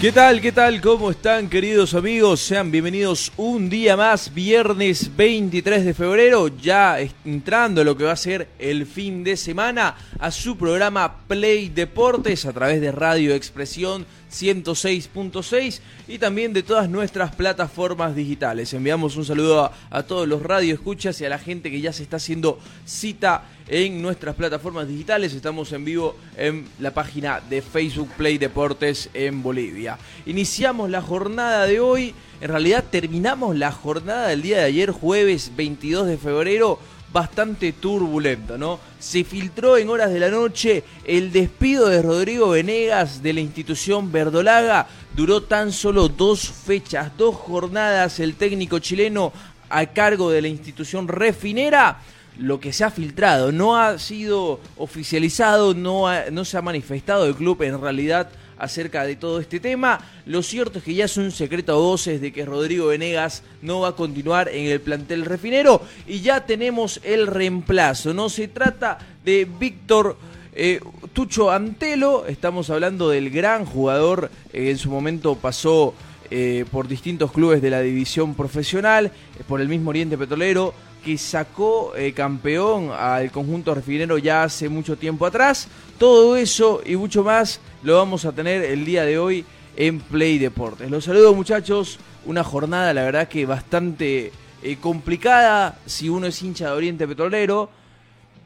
¿Qué tal? ¿Qué tal? ¿Cómo están queridos amigos? Sean bienvenidos un día más, viernes 23 de febrero, ya entrando lo que va a ser el fin de semana a su programa Play Deportes a través de Radio Expresión 106.6 y también de todas nuestras plataformas digitales. Enviamos un saludo a, todos los radioescuchas y a la gente que ya se está haciendo cita en nuestras plataformas digitales. Estamos en vivo en la página de Facebook Play Deportes en Bolivia. Iniciamos la jornada de hoy. En realidad terminamos la jornada del día de ayer, jueves 22 de febrero bastante turbulento, ¿no? Se filtró en horas de la noche el despido de Rodrigo Venegas de la institución Verdolaga. Duró tan solo dos fechas, dos jornadas el técnico chileno a cargo de la institución refinera. Lo que se ha filtrado no ha sido oficializado, no, no se ha manifestado el club en realidad acerca de todo este tema. Lo cierto es que ya es un secreto a voces de que Rodrigo Venegas no va a continuar en el plantel refinero y ya tenemos el reemplazo. No se trata de Víctor eh, Tucho Antelo, estamos hablando del gran jugador, en su momento pasó eh, por distintos clubes de la división profesional, eh, por el mismo Oriente Petrolero, que sacó campeón al conjunto refinero ya hace mucho tiempo atrás. Todo eso y mucho más lo vamos a tener el día de hoy en Play Deportes. Los saludo muchachos, una jornada la verdad que bastante eh, complicada si uno es hincha de Oriente Petrolero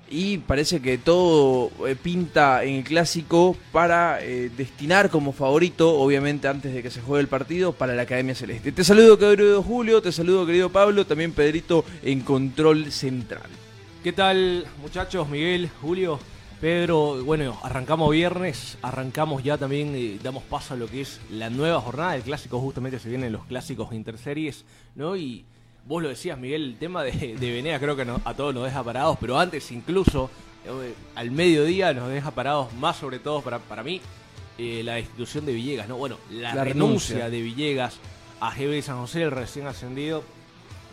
y parece que todo eh, pinta en el clásico para eh, destinar como favorito, obviamente antes de que se juegue el partido, para la Academia Celeste. Te saludo querido Julio, te saludo querido Pablo, también Pedrito en control central. ¿Qué tal muchachos? Miguel, Julio. Pedro, bueno, arrancamos viernes, arrancamos ya también, eh, damos paso a lo que es la nueva jornada del clásico, justamente se vienen los clásicos interseries, ¿no? Y vos lo decías, Miguel, el tema de, de Venea creo que a todos nos deja parados, pero antes incluso, eh, al mediodía nos deja parados, más sobre todo para, para mí, eh, la destitución de Villegas, ¿no? Bueno, la, renuncia, de Villegas a GB San José, el recién ascendido,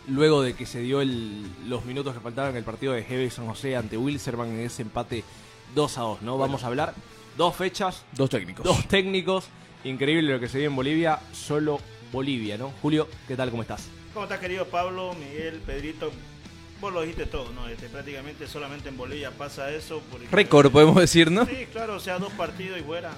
luego de que se dio el, los minutos que faltaban en el partido de GB San José ante Wilserman en ese empate 2 a 2, ¿no? Vamos a hablar dos fechas. Dos técnicos. Dos técnicos. Increíble lo que se dio en Bolivia, solo Bolivia, ¿no? Julio, ¿qué tal? ¿Cómo estás? ¿Cómo estás, querido Pablo, Miguel, Pedrito? Vos lo dijiste todo, ¿no? Este, prácticamente solamente en Bolivia pasa eso. Récord, podemos decir, ¿no? Sí, claro, o sea, dos partidos y fuera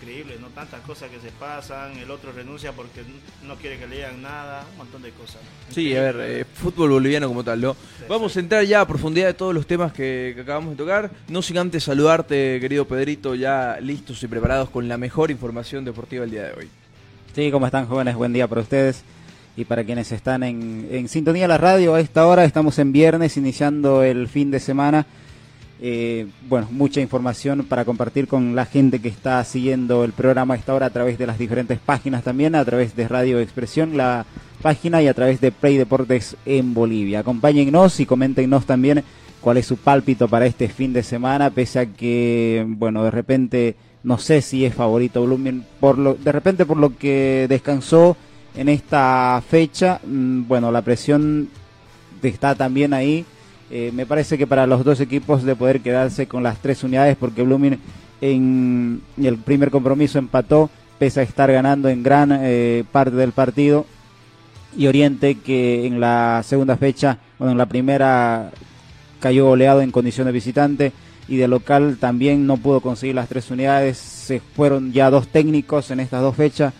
increíble, ¿no? Tantas cosas que se pasan, el otro renuncia porque no quiere que lean nada, un montón de cosas. Sí, a ver, eh, fútbol boliviano como tal, ¿no? Vamos a entrar ya a profundidad de todos los temas que, acabamos de tocar, no sin antes saludarte, querido Pedrito, ya listos y preparados con la mejor información deportiva del día de hoy. Sí, ¿cómo están jóvenes? Buen día para ustedes y para quienes están en, en sintonía de la radio a esta hora. Estamos en viernes, iniciando el fin de semana eh, bueno, mucha información para compartir con la gente que está siguiendo el programa a esta hora a través de las diferentes páginas también, a través de Radio Expresión, la página y a través de Play Deportes en Bolivia. Acompáñennos y coméntenos también cuál es su pálpito para este fin de semana, pese a que, bueno, de repente no sé si es favorito Blooming, por lo, de repente por lo que descansó en esta fecha, mm, bueno, la presión está también ahí eh, me parece que para los dos equipos de poder quedarse con las tres unidades, porque Blooming en el primer compromiso empató, pese a estar ganando en gran eh, parte del partido, y Oriente que en la segunda fecha, bueno, en la primera cayó goleado en condición de visitante y de local también no pudo conseguir las tres unidades, se fueron ya dos técnicos en estas dos fechas.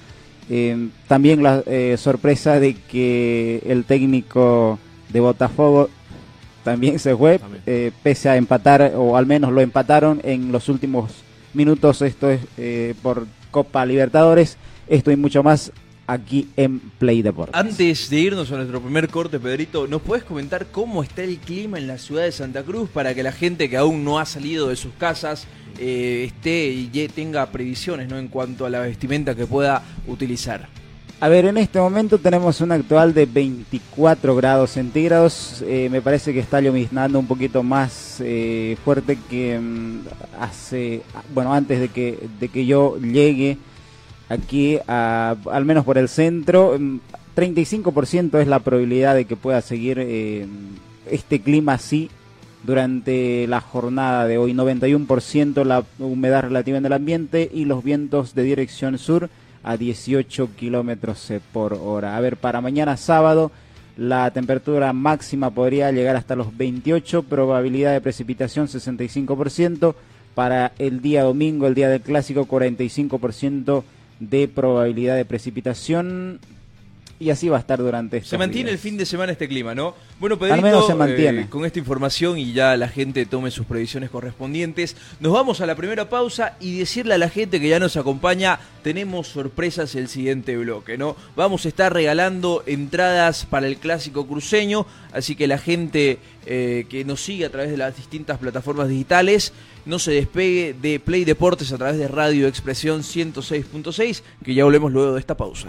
Eh, también la sorpresa de que el técnico de Botafogo también se fue, eh, pese a empatar, o al menos lo empataron en los últimos minutos, esto es eh, por Copa Libertadores, esto y mucho más aquí en Play Deportes. Antes de irnos a nuestro primer corte, Pedrito, ¿nos puedes comentar cómo está el clima en la ciudad de Santa Cruz para que la gente que aún no ha salido de sus casas eh, esté y tenga previsiones ¿no? en cuanto a la vestimenta que pueda utilizar? A ver, en este momento tenemos un actual de 24 grados centígrados. Eh, me parece que está lloviznando un poquito más eh, fuerte que mm, hace, bueno, antes de que, de que yo llegue aquí, al menos por el centro. 35% mm, es la probabilidad de que pueda seguir eh, este clima así durante la jornada de hoy. 91% la humedad relativa en el ambiente y los vientos de dirección sur a 18 kilómetros eh, por hora. A ver, para mañana sábado la temperatura máxima podría llegar hasta los 28, probabilidad de precipitación 65%. Para el día domingo, el día del clásico, 45% de probabilidad de precipitación y así va a estar durante Se mantiene el fin de semana este clima, ¿no? Bueno, Pedrito, Al menos se mantiene. Eh, con esta información y ya la gente tome sus previsiones correspondientes, nos vamos a la primera pausa y decirle a la gente que ya nos acompaña, tenemos sorpresas el siguiente bloque, ¿no? Vamos a estar regalando entradas para el clásico cruceño, así que la gente eh, que nos sigue a través de las distintas plataformas digitales, no se despegue de Play Deportes a través de Radio Expresión 106.6, que ya volvemos luego de esta pausa.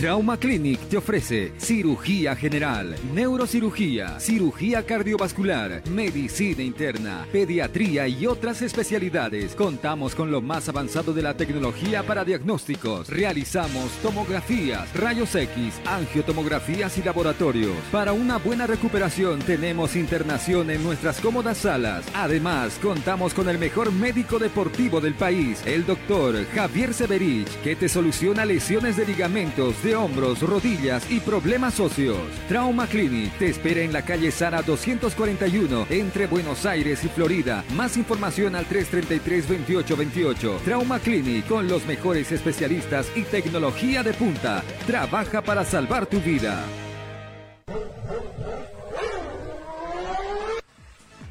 Trauma Clinic te ofrece cirugía general, neurocirugía, cirugía cardiovascular, medicina interna, pediatría y otras especialidades. Contamos con lo más avanzado de la tecnología para diagnósticos. Realizamos tomografías, rayos X, angiotomografías y laboratorios. Para una buena recuperación tenemos internación en nuestras cómodas salas. Además, contamos con el mejor médico deportivo del país, el doctor Javier Severich, que te soluciona lesiones de ligamentos, de hombros, rodillas y problemas óseos. Trauma Clinic te espera en la calle Sara 241 entre Buenos Aires y Florida. Más información al 333-2828. Trauma Clinic con los mejores especialistas y tecnología de punta. Trabaja para salvar tu vida.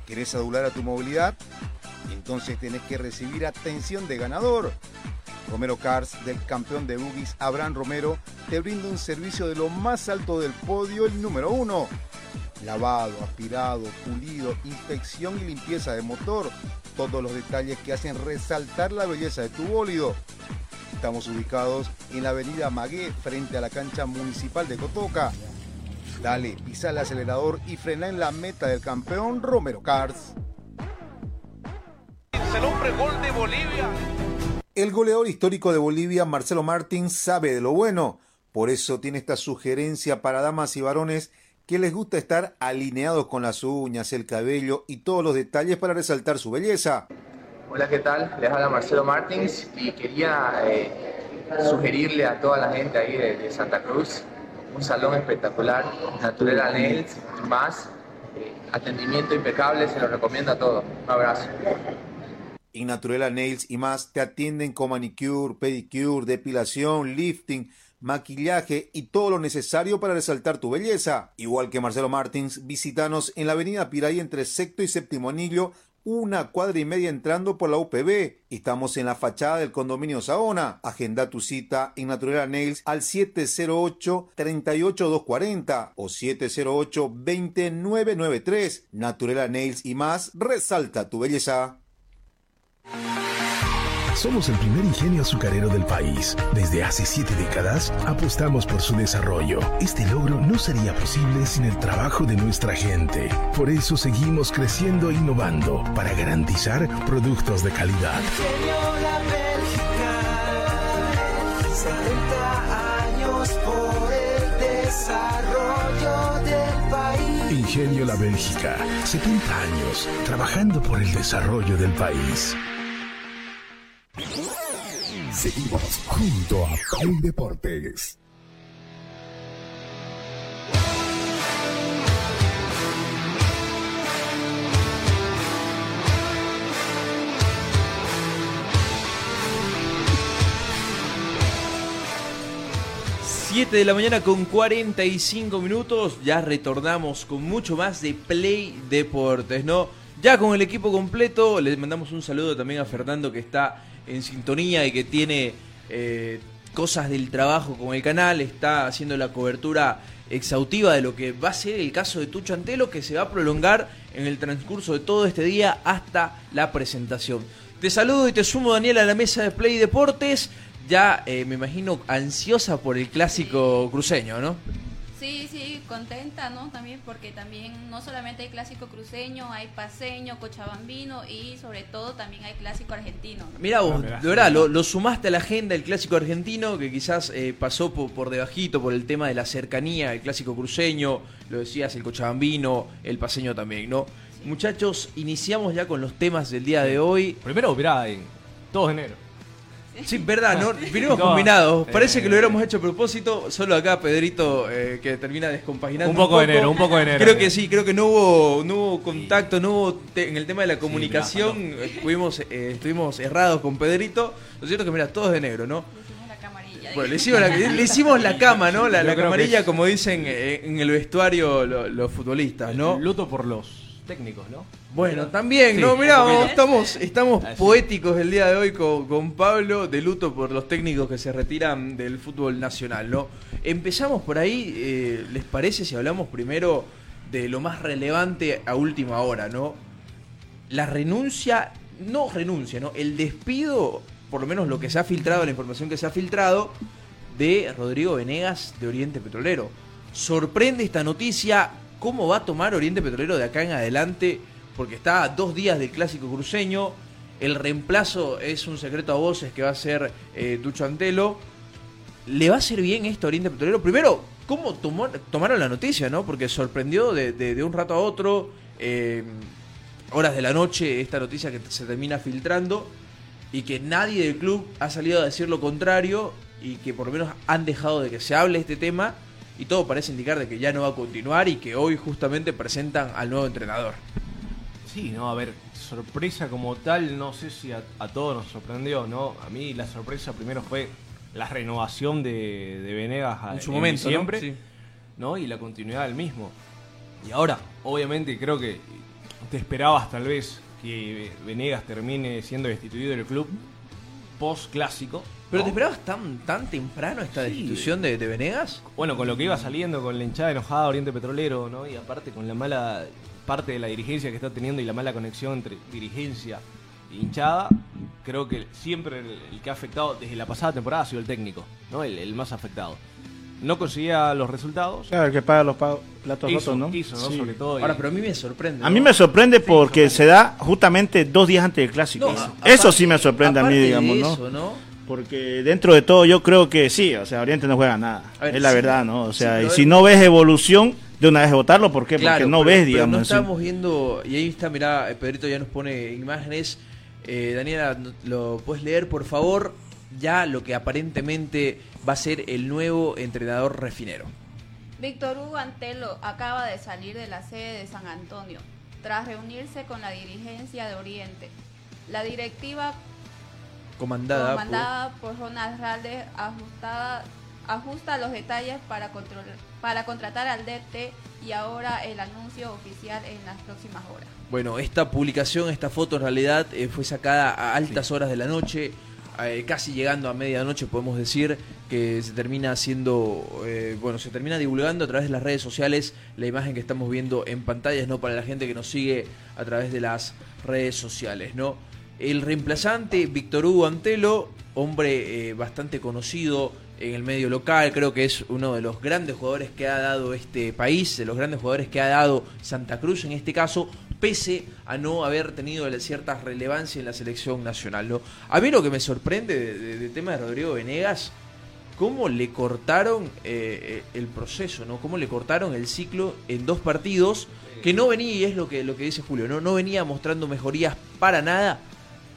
¿Querés adular a tu movilidad? Entonces tenés que recibir atención de ganador. Romero Cars, del campeón de boogies Abraham Romero, te brinda un servicio de lo más alto del podio, el número uno. Lavado, aspirado, pulido, inspección y limpieza de motor. Todos los detalles que hacen resaltar la belleza de tu bólido. Estamos ubicados en la avenida Magué, frente a la cancha municipal de Cotoca. Dale, pisa el acelerador y frena en la meta del campeón Romero Cars. El hombre gol de Bolivia. El goleador histórico de Bolivia, Marcelo Martín, sabe de lo bueno. Por eso tiene esta sugerencia para damas y varones que les gusta estar alineados con las uñas, el cabello y todos los detalles para resaltar su belleza. Hola, ¿qué tal? Les habla Marcelo Martins y quería eh, sugerirle a toda la gente ahí de, Santa Cruz un salón espectacular, Natural Nails, más, eh, atendimiento impecable, se lo recomiendo a todos. Un abrazo. Y Naturela Nails y más te atienden con manicure, pedicure, depilación, lifting, maquillaje y todo lo necesario para resaltar tu belleza. Igual que Marcelo Martins, visítanos en la avenida Piray entre sexto y séptimo anillo, una cuadra y media entrando por la UPB. Estamos en la fachada del condominio Saona. Agenda tu cita en Naturela Nails al 708-38240 o 708-2993. Naturela Nails y más, resalta tu belleza. Somos el primer ingenio azucarero del país. Desde hace siete décadas apostamos por su desarrollo. Este logro no sería posible sin el trabajo de nuestra gente. Por eso seguimos creciendo e innovando para garantizar productos de calidad. Ingenio La Bélgica, 70 años por el desarrollo del país. Ingenio La Bélgica, 70 años trabajando por el desarrollo del país. Seguimos junto a Play Deportes. Siete de la mañana con 45 minutos, ya retornamos con mucho más de Play Deportes, ¿no? Ya con el equipo completo, les mandamos un saludo también a Fernando que está en sintonía y que tiene eh, cosas del trabajo con el canal, está haciendo la cobertura exhaustiva de lo que va a ser el caso de Tucho Antelo, que se va a prolongar en el transcurso de todo este día hasta la presentación. Te saludo y te sumo, Daniel, a la mesa de Play Deportes, ya eh, me imagino ansiosa por el clásico cruceño, ¿no? Sí, sí, contenta, ¿no? También porque también no solamente hay clásico cruceño, hay paseño, cochabambino y sobre todo también hay clásico argentino. ¿no? Mira vos, de verdad, lo, lo sumaste a la agenda el clásico argentino, que quizás eh, pasó por, por debajito por el tema de la cercanía, el clásico cruceño, lo decías, el cochabambino, el paseño también, ¿no? Muchachos, iniciamos ya con los temas del día de hoy. Primero, mirá, en 2 de enero. Sí, verdad, ¿no? Vinimos No, combinados. Parece eh, que lo hubiéramos hecho a propósito. Solo acá Pedrito eh, que termina descompaginando. Un poco de enero, un poco de enero. Creo que sí, creo que no hubo, no hubo contacto, no hubo te- en el tema de la comunicación. eh, estuvimos, eh, estuvimos errados con Pedrito. Lo cierto es que, mira, todo es de negro, ¿no? Le hicimos la camarilla. Bueno, le hicimos la, le hicimos la cama, ¿no? La, la camarilla, es- como dicen eh, en el vestuario lo- los futbolistas, ¿no? Luto por los técnicos, ¿no? Bueno, también, Sí, ¿no? Mirá, estamos, estamos Así. poéticos el día de hoy con, con Pablo, de luto por los técnicos que se retiran del fútbol nacional, ¿no? Empezamos por ahí, eh, ¿les parece si hablamos primero de lo más relevante a última hora, ¿no? La renuncia, no renuncia, ¿no? El despido, por lo menos lo que se ha filtrado, la información que se ha filtrado, de Rodrigo Venegas de Oriente Petrolero. Sorprende esta noticia, ¿cómo va a tomar Oriente Petrolero de acá en adelante? Porque está a dos días del clásico cruceño, el reemplazo es un secreto a voces que va a ser eh, Tucho Antelo. ¿Le va a hacer bien esto a Oriente Petrolero? Primero, ¿cómo tomó- tomaron la noticia, no? Porque sorprendió de, de- de un rato a otro, eh, horas de la noche, esta noticia que se termina filtrando y que nadie del club ha salido a decir lo contrario y que por lo menos han dejado de que se hable este tema y todo parece indicar de que ya no va a continuar y que hoy justamente presentan al nuevo entrenador. Sí, no, a ver, sorpresa como tal, no sé si a, a todos nos sorprendió, ¿no? A mí la sorpresa primero fue la renovación de, de Venegas a- En su momento, ¿no? diciembre, Sí. ¿no? Y la continuidad del mismo. Y ahora, obviamente, creo que te esperabas tal vez que Venegas termine siendo destituido del club post clásico. ¿Pero te esperabas tan, tan temprano esta Sí. destitución de, de Venegas? Bueno, con lo que iba saliendo, con la hinchada enojada de Oriente Petrolero, ¿no? Y aparte con la mala parte de la dirigencia que está teniendo y la mala conexión entre dirigencia e hinchada, creo que siempre el, el que ha afectado desde la pasada temporada ha sido el técnico, ¿no? El, el más afectado. No conseguía los resultados. Claro, el que paga los pagos, platos Hizo, rotos, ¿no? hizo, ¿no? Sí. Sobre todo. Ahora, pero a mí me sorprende. A mí me sorprende porque se da justamente dos días antes del clásico. No, eso aparte- sí me sorprende a mí, aparte de digamos, ¿no? eso, ¿no? Porque dentro de todo yo creo que sí, o sea, Oriente no juega nada. Ver, es la sí, verdad, ¿no? O sea, sí, y si no ves evolución, de una vez votarlo, ¿por qué? Claro, Porque no pero- ves, pero digamos. no estamos viendo, y ahí está, mirá, Pedrito ya nos pone imágenes. Eh, Daniela, ¿lo puedes leer, por favor? Ya lo que aparentemente va a ser el nuevo entrenador refinero. Víctor Hugo Antelo acaba de salir de la sede de San Antonio tras reunirse con la dirigencia de Oriente. La directiva Comandada, comandada por Ronald Ralde ajustada, ajusta los detalles para, control- para contratar al DT y ahora el anuncio oficial en las próximas horas. por... Bueno, esta publicación, esta foto en realidad eh, fue sacada a altas horas de la noche, eh, casi llegando a medianoche podemos decir que se termina haciendo, eh, bueno, se termina divulgando a través de las redes sociales la imagen que estamos viendo en pantallas, ¿no? Para la gente que nos sigue a través de las redes sociales, ¿no? El reemplazante, Víctor Hugo Antelo, hombre eh, bastante conocido en el medio local, creo que es uno de los grandes jugadores que ha dado este país, de los grandes jugadores que ha dado Santa Cruz en este caso, pese a no haber tenido cierta relevancia en la selección nacional. A mí lo que me sorprende de- de- del tema de Rodrigo Venegas, cómo le cortaron eh, eh, el proceso, ¿no? Cómo le cortaron el ciclo en dos partidos que no venía, y es lo que, lo que dice Julio, ¿no? No venía mostrando mejorías para nada,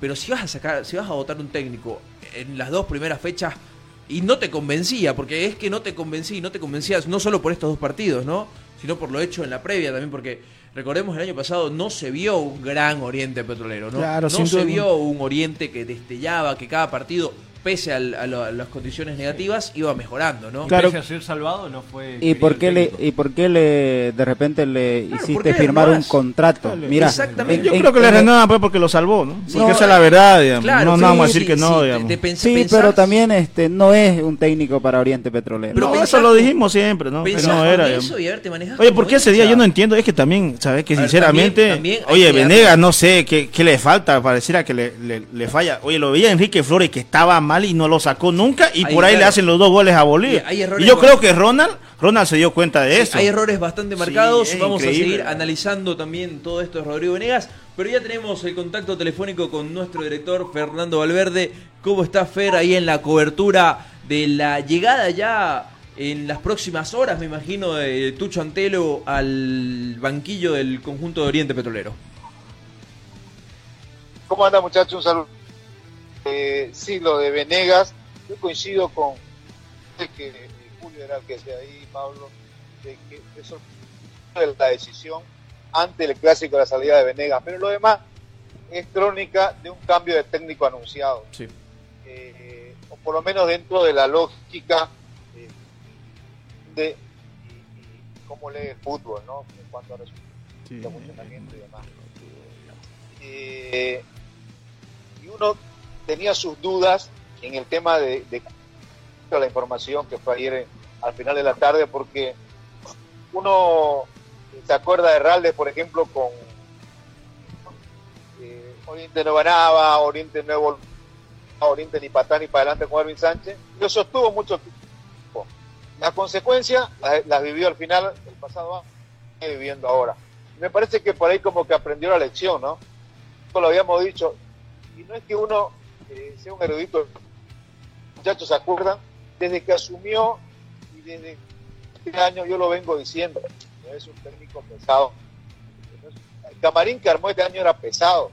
pero si vas a sacar, si vas a votar un técnico en las dos primeras fechas y no te convencía, porque es que no te convencía y no te convencías no solo por estos dos partidos, ¿no? Sino por lo hecho en la previa también, porque recordemos el año pasado no se vio un gran Oriente Petrolero, ¿no? Claro, no se vio un Oriente que destellaba, que cada partido, pese al- a, lo- a las condiciones negativas, iba mejorando, ¿no? y Claro. pese a ser salvado, no fue. ¿Y por qué le y por qué le de repente le Claro, ¿por hiciste firmar un contrato? Dale. Mira, Exactamente. Yo en- creo que le en- renuevan pues porque lo salvó, ¿no? Sí, Porque esa es la verdad, digamos. Claro, no, sí, no vamos a decir sí, que no, sí, digamos. te Sí, pero también este no es un técnico para Oriente Petrolero. Pero no, pensás eso lo dijimos siempre, ¿no? Que Pensás no era, eso y manejado Oye, ¿por qué ese día yo no entiendo? Es que también, ¿sabes? Que A ver, sinceramente, también- también hay oye, Venegas, no sé qué, qué le falta, pareciera que le, le- le falla. Oye, lo veía Enrique Flores que estaba mal y no lo sacó nunca y Ahí, por ahí le hacen los dos goles a Bolivia. Y hay errores Y yo creo que Ronald, Ronald se dio cuenta de Sí, eso. Hay errores bastante marcados. Sí, Vamos a seguir analizando también todo esto de Rodrigo Venegas. Pero ya tenemos el contacto telefónico con nuestro director Fernando Valverde. ¿Cómo está Fer ahí en la cobertura de la llegada ya en las próximas horas, me imagino, de Tucho Antelo al banquillo del conjunto de Oriente Petrolero? ¿Cómo anda muchachos? Un saludo. Eh, sí, lo de Venegas, yo coincido con que Julio era el que decía ahí, Pablo, de que eso es la decisión ante el clásico de la salida de Venegas, pero lo demás es crónica de un cambio de técnico anunciado. Sí. Eh, o por lo menos dentro de la lógica eh, de y- y cómo lee el fútbol, ¿no? En cuanto a de funcionamiento y demás. Eh, y uno tenía sus dudas en el tema de, de la información que fue ayer eh, al final de la tarde, porque uno se acuerda de Ralde, por ejemplo, con eh, Oriente no ganaba, Oriente no evol- Oriente ni patán ni para adelante con Erwin Sánchez, lo sostuvo mucho tiempo. Las consecuencias las, vivió al final el pasado año, viviendo ahora. Me parece que por ahí como que aprendió la lección, ¿no? Lo habíamos dicho, y no es que uno sea un erudito, muchachos se acuerdan, desde que asumió y desde este año yo lo vengo diciendo, es un técnico pesado. El camarín que armó este año era pesado,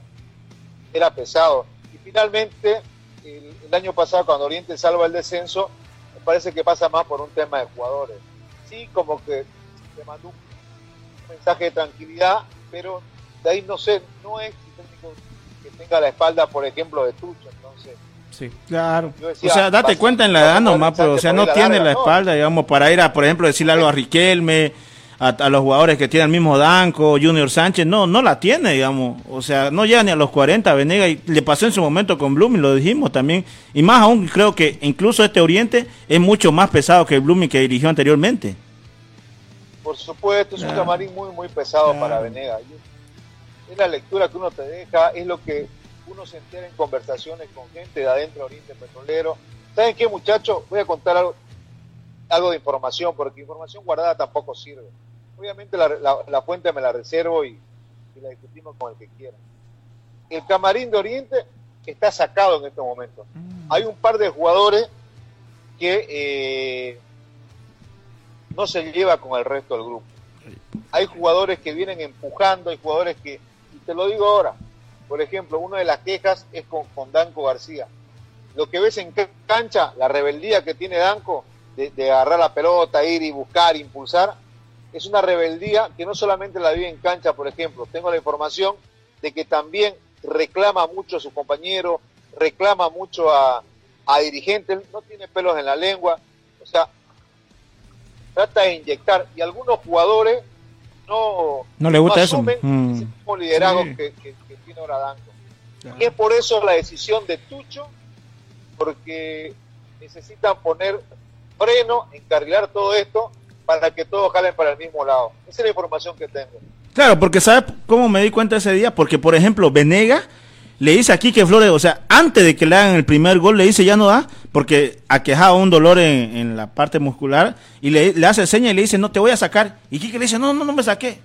era pesado. Y finalmente, el, año pasado cuando Oriente salva el descenso, me parece que pasa más por un tema de jugadores. Sí, como que le mandó un mensaje de tranquilidad, pero de ahí no sé, no es tenga la espalda, por ejemplo, de Tucho, entonces Sí. Claro. Decía, o sea, date cuenta en la edad nomás, pero o sea, no la tiene larga, la ¿no? espalda, digamos, para ir a, por ejemplo, decirle algo a Riquelme, a, a los jugadores que tienen el mismo Danco, Junior Sánchez, no, no la tiene, digamos. O sea, no llega ni a los 40, Venega, y le pasó en su momento con Blooming, lo dijimos también. Y más aún, creo que incluso este Oriente es mucho más pesado que el Blooming que dirigió anteriormente. Por supuesto, es un camarín muy, muy pesado Claro. para Venegas. Y Es la lectura que uno te deja, es lo que uno se entera en conversaciones con gente de adentro de Oriente Petrolero. ¿Saben qué, muchachos? Voy a contar algo, algo de información, porque información guardada tampoco sirve. Obviamente la, la- la fuente me la reservo y, y la discutimos con el que quiera. El camarín de Oriente está sacado en este momento. Hay un par de jugadores que eh, no se lleva con el resto del grupo. Hay jugadores que vienen empujando, hay jugadores que, y te lo digo ahora, por ejemplo, una de las quejas es con, Danco García. Lo que ves en cancha, la rebeldía que tiene Danco de, de agarrar la pelota, ir y buscar, impulsar, es una rebeldía que no solamente la vive en cancha, por ejemplo, tengo la información de que también reclama mucho a sus compañeros, reclama mucho a, a dirigentes, no tiene pelos en la lengua, o sea, trata de inyectar y algunos jugadores no, No le gusta eso. asumen Mm. ese mismo liderazgo Sí. que, que- que tiene. Y es por eso la decisión de Tucho, porque necesitan poner freno, encarrilar todo esto para que todos jalen para el mismo lado. Esa es la información que tengo. Claro, porque ¿sabes cómo me di cuenta ese día? Porque, por ejemplo, Venega le dice aquí que Flores, o sea, antes de que le hagan el primer gol, le dice ya no da, porque aquejaba un dolor en, en la parte muscular, y le, le hace seña y le dice, no, te voy a sacar. Y Quique le dice, no, no, no me saqué.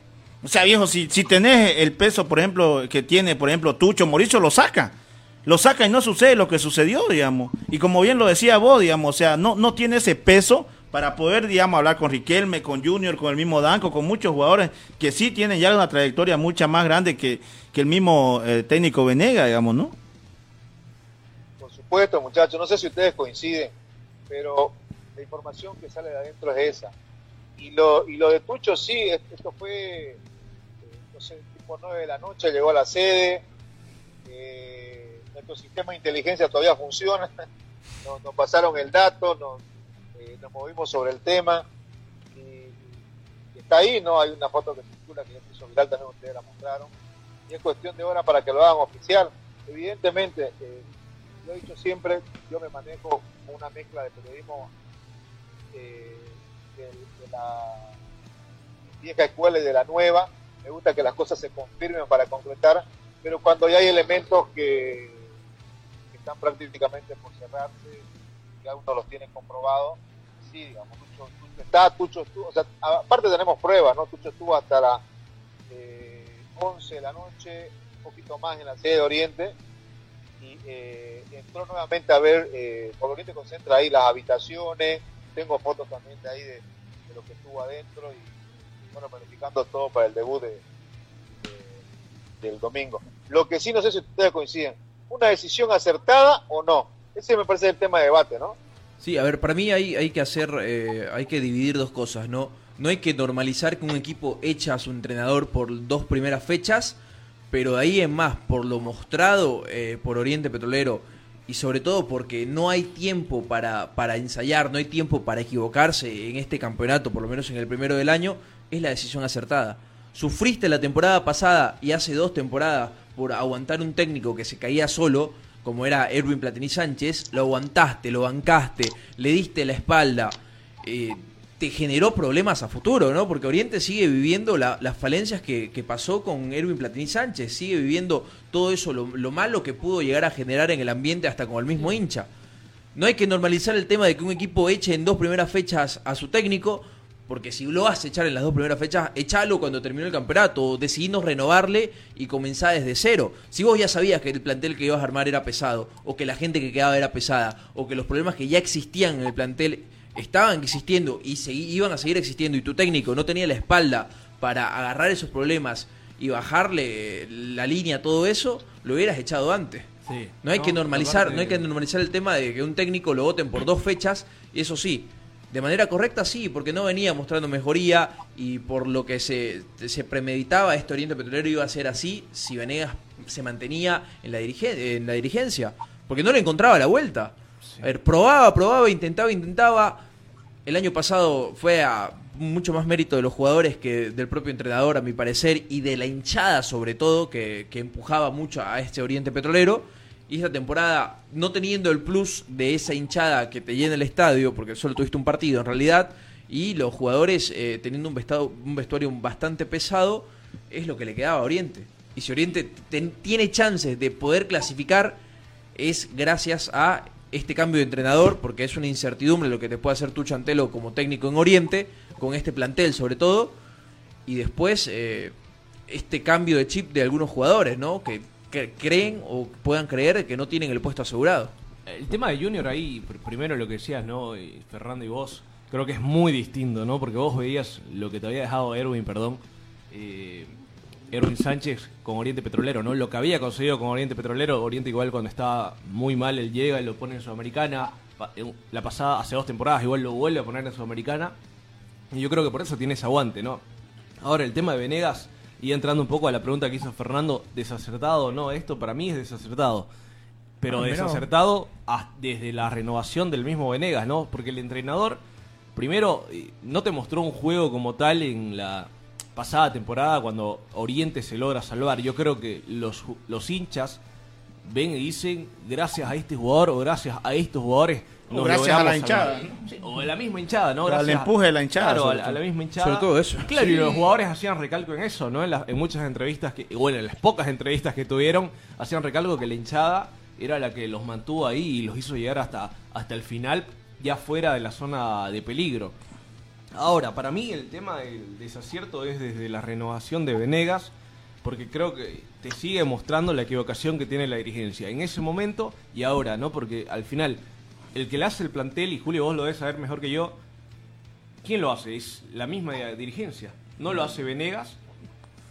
O sea, viejo, si, si tenés el peso, por ejemplo, que tiene, por ejemplo, Tucho, Mauricio, lo saca. Lo saca y no sucede lo que sucedió, digamos. Y como bien lo decía vos, digamos, o sea, no, no tiene ese peso para poder, digamos, hablar con Riquelme, con Junior, con el mismo Danco, con muchos jugadores que sí tienen ya una trayectoria mucha más grande que, que el mismo eh, técnico Venega, digamos, ¿no? Por supuesto, muchachos, no sé si ustedes coinciden, pero la información que sale de adentro es esa. Y lo, y lo de Tucho, sí, es- esto fue, eh, no sé, tipo 9 de la noche, llegó a la sede, eh, nuestro sistema de inteligencia todavía funciona, nos, nos pasaron el dato, nos, eh, nos movimos sobre el tema, y, está ahí, ¿no? Hay una foto que circula que ya se hizo viral, también ustedes la mostraron, y es cuestión de hora para que lo hagan oficial. Evidentemente, eh, lo he dicho siempre, yo me manejo con una mezcla de periodismo eh, de, la vieja escuela y de la nueva. Me gusta que las cosas se confirmen para concretar, pero cuando ya hay elementos que están prácticamente por cerrarse, ya uno los tiene comprobados, así, digamos. Tucho, está, Tucho estuvo, o sea, aparte tenemos pruebas, ¿no? Tucho estuvo hasta la eh, 11 de la noche, un poquito más en la sede de Oriente, y eh, entró nuevamente a ver, eh, por Oriente concentra ahí las habitaciones, tengo fotos también de ahí de, lo que estuvo adentro y, bueno, planificando todo para el debut de, de- del domingo. Lo que sí no sé si ustedes coinciden, ¿una decisión acertada o no? Ese me parece el tema de debate, ¿no? Sí, a ver, para mí hay, que hacer, eh, hay que dividir dos cosas, ¿no? No hay que normalizar que un equipo echa a su entrenador por dos primeras fechas, pero de ahí en más, por lo mostrado eh, por Oriente Petrolero y sobre todo porque no hay tiempo para, para ensayar, no hay tiempo para equivocarse en este campeonato, por lo menos en el primero del año, es la decisión acertada. Sufriste la temporada pasada y hace dos temporadas por aguantar un técnico que se caía solo, como era Erwin Platini Sánchez, lo aguantaste, lo bancaste, le diste la espalda, eh, te generó problemas a futuro, ¿no? Porque Oriente sigue viviendo la- las falencias que, pasó con Erwin Platini Sánchez, sigue viviendo todo eso, lo, lo malo que pudo llegar a generar en el ambiente hasta con el mismo hincha. No hay que normalizar el tema de que un equipo eche en dos primeras fechas a su técnico, porque si lo vas a echar en las dos primeras fechas, echalo cuando terminó el campeonato, o decidimos renovarle y comenzar desde cero. Si vos ya sabías que el plantel que ibas a armar era pesado, o que la gente que quedaba era pesada, o que los problemas que ya existían en el plantel estaban existiendo y segui- iban a seguir existiendo, y tu técnico no tenía la espalda para agarrar esos problemas y bajarle eh, la línea a todo eso, lo hubieras echado antes. Sí. No hay No, que normalizar, aparte- no hay que normalizar el tema de que un técnico lo voten por dos fechas, y eso sí, de manera correcta sí, porque no venía mostrando mejoría y por lo que se, se premeditaba este Oriente Petrolero iba a ser así si Venegas se mantenía en la, dirigen- en la dirigencia, porque no le encontraba la vuelta. A ver, probaba, probaba, intentaba, intentaba. El año pasado fue a mucho más mérito de los jugadores que del propio entrenador, a mi parecer, y de la hinchada sobre todo, que, que empujaba mucho a este Oriente Petrolero. Y esta temporada, no teniendo el plus de esa hinchada que te llena el estadio, porque solo tuviste un partido en realidad, y los jugadores eh, teniendo un, vestado, un vestuario bastante pesado, es lo que le quedaba a Oriente. Y si Oriente tiene chances de poder clasificar, es gracias a este cambio de entrenador, porque es una incertidumbre lo que te puede hacer tu Chantelo como técnico en Oriente, con este plantel sobre todo, y después eh, este cambio de chip de algunos jugadores, ¿no? Que, que creen o puedan creer que no tienen el puesto asegurado. El tema de Junior ahí, pr- primero lo que decías, ¿no? Y Fernando y vos, creo que es muy distinto, ¿no? Porque vos veías lo que te había dejado Erwin, perdón, eh, Erwin Sánchez con Oriente Petrolero, ¿no? Lo que había conseguido con Oriente Petrolero, Oriente igual cuando estaba muy mal, él llega y lo pone en Sudamericana, eh, la pasada, hace dos temporadas, igual lo vuelve a poner en Sudamericana, y yo creo que por eso tiene ese aguante, ¿no? Ahora, el tema de Venegas, y entrando un poco a la pregunta que hizo Fernando, ¿desacertado o no? Esto para mí es desacertado. Pero Ah, desacertado a- desde la renovación del mismo Venegas, ¿no? Porque el entrenador, primero, eh, no te mostró un juego como tal en la pasada temporada cuando Oriente se logra salvar. Yo creo que los, los hinchas ven y dicen, gracias a este jugador o gracias a estos jugadores. O gracias a la hinchada, salvar". Sí, o a la misma hinchada, ¿no? Al Gracias a- empuje de la hinchada, Claro, a la, a la todo. misma hinchada. Sobre todo eso. Claro, y los jugadores hacían recalco en eso, ¿no? En, las- en muchas entrevistas, que, bueno, en las pocas entrevistas que tuvieron, hacían recalco que la hinchada era la que los mantuvo ahí y los hizo llegar hasta, hasta el final, ya fuera de la zona de peligro. Ahora, para mí el tema del desacierto es desde la renovación de Venegas, porque creo que te sigue mostrando la equivocación que tiene la dirigencia en ese momento y ahora, ¿no? Porque al final, el que le hace el plantel, y Julio vos lo debes saber mejor que yo, ¿quién lo hace? Es la misma dirigencia. No lo hace Venegas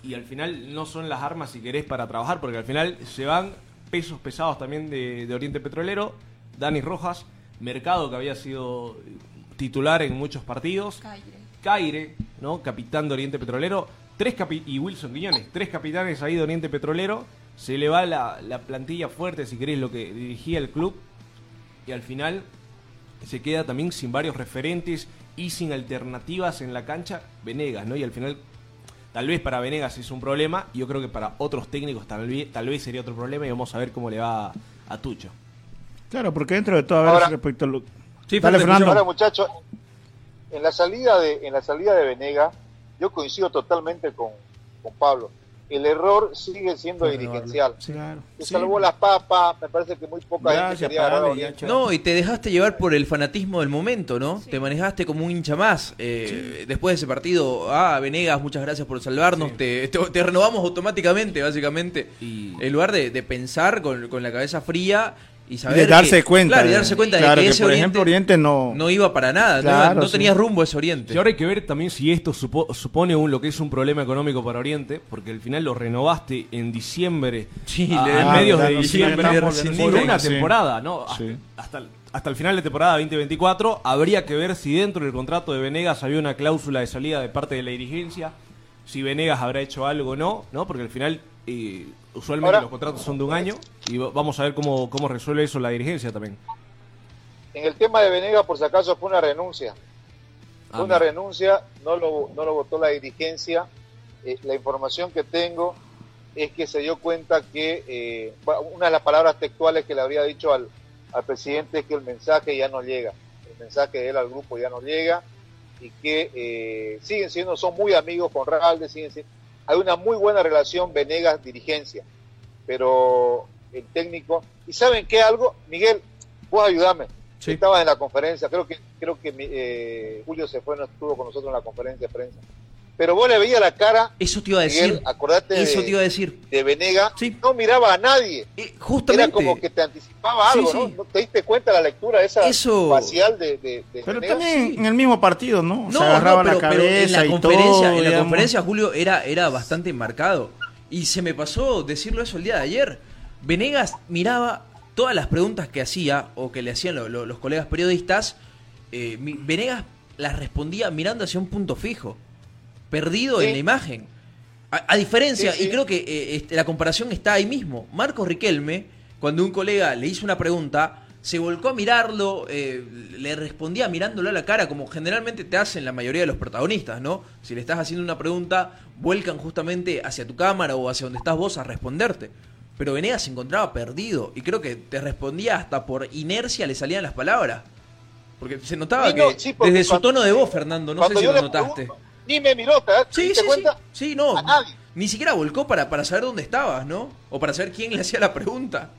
y al final no son las armas, si querés, para trabajar, porque al final se van pesos pesados también de, de Oriente Petrolero, Dani Rojas, Mercado, que había sido titular en muchos partidos, Caire, ¿no? capitán de Oriente Petrolero, tres capi- y Wilson Quiñones, tres capitanes ahí de Oriente Petrolero, se le va la, la plantilla fuerte, si querés, lo que dirigía el club, y al final se queda también sin varios referentes y sin alternativas en la cancha, Venegas, ¿no? Y al final, tal vez para Venegas es un problema, y yo creo que para otros técnicos tal vez, tal vez sería otro problema, y vamos a ver cómo le va a, a Tucho. Claro, porque dentro de todo, a ver, Ahora- respecto a lo... Sí, Dale, Fernando. Ahora, muchachos, en la salida de en la salida de Venega, yo coincido totalmente con, con Pablo. El error sigue siendo dirigencial. Se salvó las papas, me parece que muy poca gente quería ya, Oriente. No, y te dejaste llevar por el fanatismo del momento, ¿no? Te manejaste como un hincha más. Eh, Después de ese partido, ah, Venegas, muchas gracias por salvarnos. Te, te- te renovamos automáticamente, básicamente. En lugar de, de pensar con, con la cabeza fría y saber. de darse que- cuenta. Claro, y darse cuenta Claro, de que, que, ese por Oriente ejemplo, Oriente no. no iba para nada. no- Claro, no, sí. tenía rumbo ese Oriente. Y ahora hay que ver también si esto supo- supone un, lo que es un problema económico para Oriente, porque al final lo renovaste en diciembre, Sí, a, le- a ah, medios de claro, sí, diciembre, por una sí. temporada, ¿no? Sí. Hasta, el- hasta el final de temporada 2024 habría que ver si dentro del contrato de Venegas había una cláusula de salida de parte de la dirigencia, si Venegas habrá hecho algo o no, ¿no? Porque al final eh, usualmente Ahora- los contratos son de un año y va- vamos a ver cómo, cómo resuelve eso la dirigencia también. En el tema de Venegas, por si acaso, fue una renuncia. Fue Ah, una mira. renuncia, no lo, no lo votó la dirigencia. Eh, la información que tengo es que se dio cuenta que eh, una de las palabras textuales que le habría dicho al, al presidente es que el mensaje ya no llega. El mensaje de él al grupo ya no llega y que eh, siguen siendo, son muy amigos con Ralde, siguen siendo, hay una muy buena relación Venegas-dirigencia, pero el técnico, y ¿saben qué algo? Miguel, vos ayúdame. Estabas en la conferencia, creo que creo que eh, Julio se fue, no estuvo con nosotros en la conferencia de prensa. Pero vos le veías la cara. Eso te iba a Miguel, decir. acordate Eso de, te iba a decir. de Venega, no miraba a nadie. justamente. Era como que te anticipaba algo, sí. ¿no? ¿No ¿Te diste cuenta la lectura esa Eso- facial de, de, de Pero también en el mismo partido, ¿no? No, Se agarraba no, pero, la pero cabeza en la y conferencia, todo. en la digamos. conferencia Julio era, era bastante marcado. Y se me pasó decirlo eso el día de ayer. Venegas miraba todas las preguntas que hacía o que le hacían lo- lo- los colegas periodistas. eh, Venegas las respondía mirando hacia un punto fijo, perdido en la imagen. A, a diferencia, Sí, sí. y creo que eh, este, la comparación está ahí mismo. Marcos Riquelme, cuando un colega le hizo una pregunta, se volcó a mirarlo, eh, le respondía mirándolo a la cara, como generalmente te hacen la mayoría de los protagonistas, ¿no? Si le estás haciendo una pregunta, vuelcan justamente hacia tu cámara o hacia donde estás vos a responderte. Pero Venegas se encontraba perdido y creo que te respondía hasta por inercia le salían las palabras. Porque se notaba Sí, no, que sí, porque desde su tono de voz, Fernando, no sé si lo notaste. Ni me miró, ¿te, Sí, te sí, sí. cuenta? Sí, no. A nadie. Ni siquiera volcó para, para saber dónde estabas, ¿no? O para saber quién le hacía la pregunta.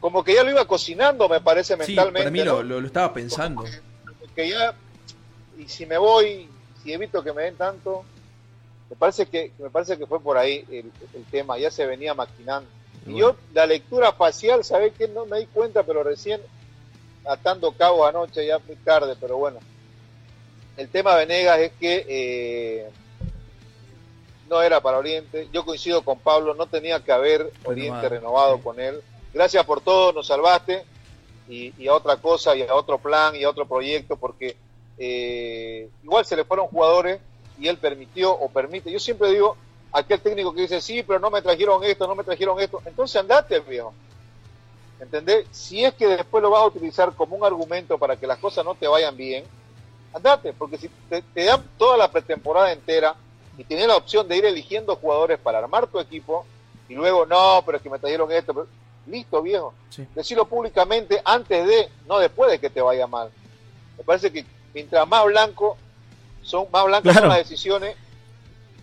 Como que ya lo iba cocinando, me parece, Sí, mentalmente. para mí ¿no? lo, lo- lo estaba pensando. que ya, y si me voy, si evito que me den tanto, me parece que, me parece que fue por ahí el, el tema, ya se venía maquinando. Y yo, la lectura facial, ¿sabés que No me di cuenta, pero recién atando cabo anoche, ya muy tarde, pero bueno. El tema Venegas es que eh, no era para Oriente. Yo coincido con Pablo, no tenía que haber Oriente renovado con él. Gracias por todo, nos salvaste. Y, y a otra cosa, y a otro plan, y a otro proyecto, porque eh, igual se le fueron jugadores y él permitió o permite. Yo siempre digo, aquel técnico que dice, sí, pero no me trajeron esto, no me trajeron esto. Entonces andate, viejo. ¿Entendés? Si es que después lo vas a utilizar como un argumento para que las cosas no te vayan bien, andate, porque si te, te dan toda la pretemporada entera y tienes la opción de ir eligiendo jugadores para armar tu equipo y luego, no, pero es que me trajeron esto, pero- listo, viejo. Decirlo públicamente antes de, no después de que te vaya mal. Me parece que mientras más blanco son, más blancas Claro. son las decisiones,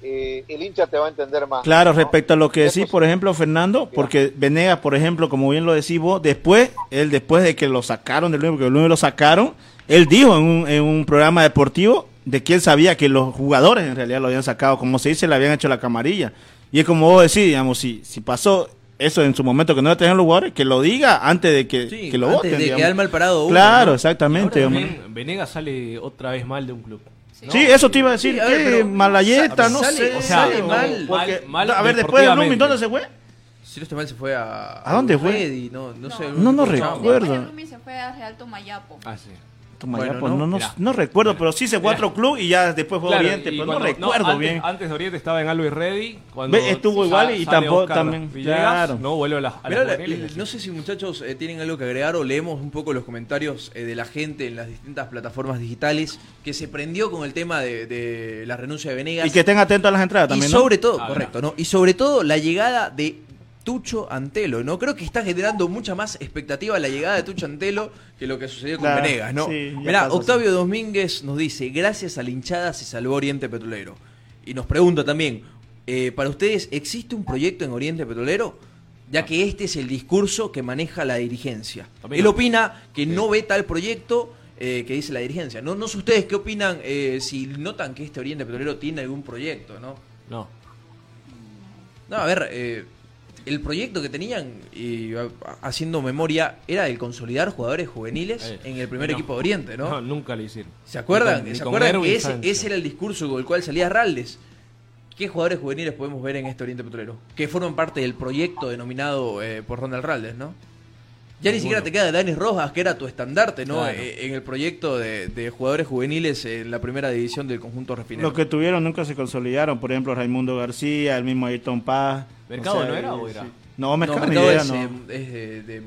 eh, el hincha te va a entender más. Claro, ¿no? respecto a lo que decís, por ejemplo, Fernando, porque Venegas, por ejemplo, como bien lo decís vos, después, él después de que lo sacaron del Lunes, porque el Lunes lo sacaron, él dijo en un, en un programa deportivo de que él sabía que los jugadores en realidad lo habían sacado, como se dice, le habían hecho la camarilla. Y es como vos decís, digamos, si, si pasó eso en su momento que no le tenían los jugadores, que lo diga antes de que, que lo antes voten. de digamos. quedar mal parado uno, Claro, ¿no? exactamente. Venegas sale otra vez mal de un club. Sí, eso te iba a decir, Sí, a ver, que pero Malayeta, no sale- sé. o sea, sale mal. porque- porque- mal a ver, después del Blooming. ¿dónde se fue? Si no estoy mal, se fue a. ¿A dónde fue? No, no, sé. No, recuerdo. Después de Rumi se fue a Real Tomayapo. Ah, sí. Bueno, pues, no, no, no, mira. no recuerdo, pero sí se fue a otro club y ya después fue Claro, Oriente, pero cuando- no recuerdo antes, bien. Antes de Oriente estaba en Always Ready. Cuando estuvo igual y tampoco- Oscar también, Villegas, claro. No, vuelve a las a no sé si muchachos eh, tienen algo que agregar o leemos un poco los comentarios eh, de la gente en las distintas plataformas digitales que se prendió con el tema de, de la renuncia de Venegas. Y que estén atentos a las entradas también, y ¿no? sobre todo, Ah, correcto, ¿no? Y sobre todo la llegada de Tucho Antelo, ¿no? Creo que está generando mucha más expectativa la llegada de Tucho Antelo que lo que sucedió con Claro, Venegas, ¿no? sí, Mirá, pasó, Octavio Domínguez nos dice, gracias a la hinchada se salvó Oriente Petrolero. Y nos pregunta también, eh, para ustedes, ¿existe un proyecto en Oriente Petrolero? Ya que este es el discurso que maneja la dirigencia. También Él opina que no ve tal proyecto eh, que dice la dirigencia. No, no sé ustedes qué opinan eh, si notan que este Oriente Petrolero tiene algún proyecto, ¿no? No. No, a ver, eh, el proyecto que tenían, y a- haciendo memoria, era el consolidar jugadores juveniles Eh, en el primer no. equipo de Oriente, ¿no? No, nunca lo hicieron. ¿Se acuerdan? Ni con- ni ¿Se acuerdan que ese, ese era el discurso con el cual salía Raldes? ¿Qué jugadores juveniles podemos ver en este Oriente Petrolero? Que forman parte del proyecto denominado eh, por Ronald Raldes, ¿no? Ya ni siquiera te queda Danis Rojas, que era tu estandarte, ¿no? Claro. Eh, en el proyecto de, de jugadores juveniles en la primera división del conjunto refinero. Los que tuvieron nunca se consolidaron, por ejemplo, Raimundo García, el mismo Ayrton Paz. ¿Mercado no era o era? No, Mercado, no, ni Mercado idea, es, no. eh, es de, de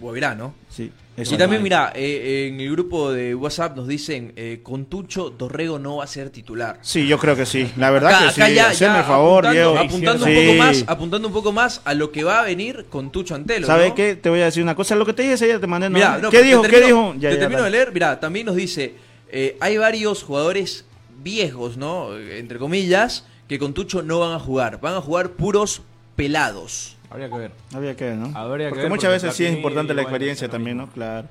Guavirá, ¿no? Sí, Y también, mira, eh, en el grupo de WhatsApp nos dicen, eh, con Tucho, Dorrego no va a ser titular. Sí, yo creo que sí. La verdad Acá- que sí. acá ya- Haceme ya el favor, apuntando, Diego. apuntando un poco más, apuntando un poco más a lo que va a venir con Tucho Antelo. ¿Sabes ¿no? qué? Te voy a decir una cosa. Lo que te dije día te mandé. ¿no? Mirá, no, ¿Qué dijo? ¿Qué dijo? Ya, te termino de leer, mira, también nos dice, eh, hay varios jugadores viejos, ¿no? Entre comillas, que con Tucho no van a jugar. Van a jugar puros pelados. Habría que ver. Había que ver, ¿no? Habría que porque ver, muchas porque veces sí es importante la experiencia también. ¿no? Claro.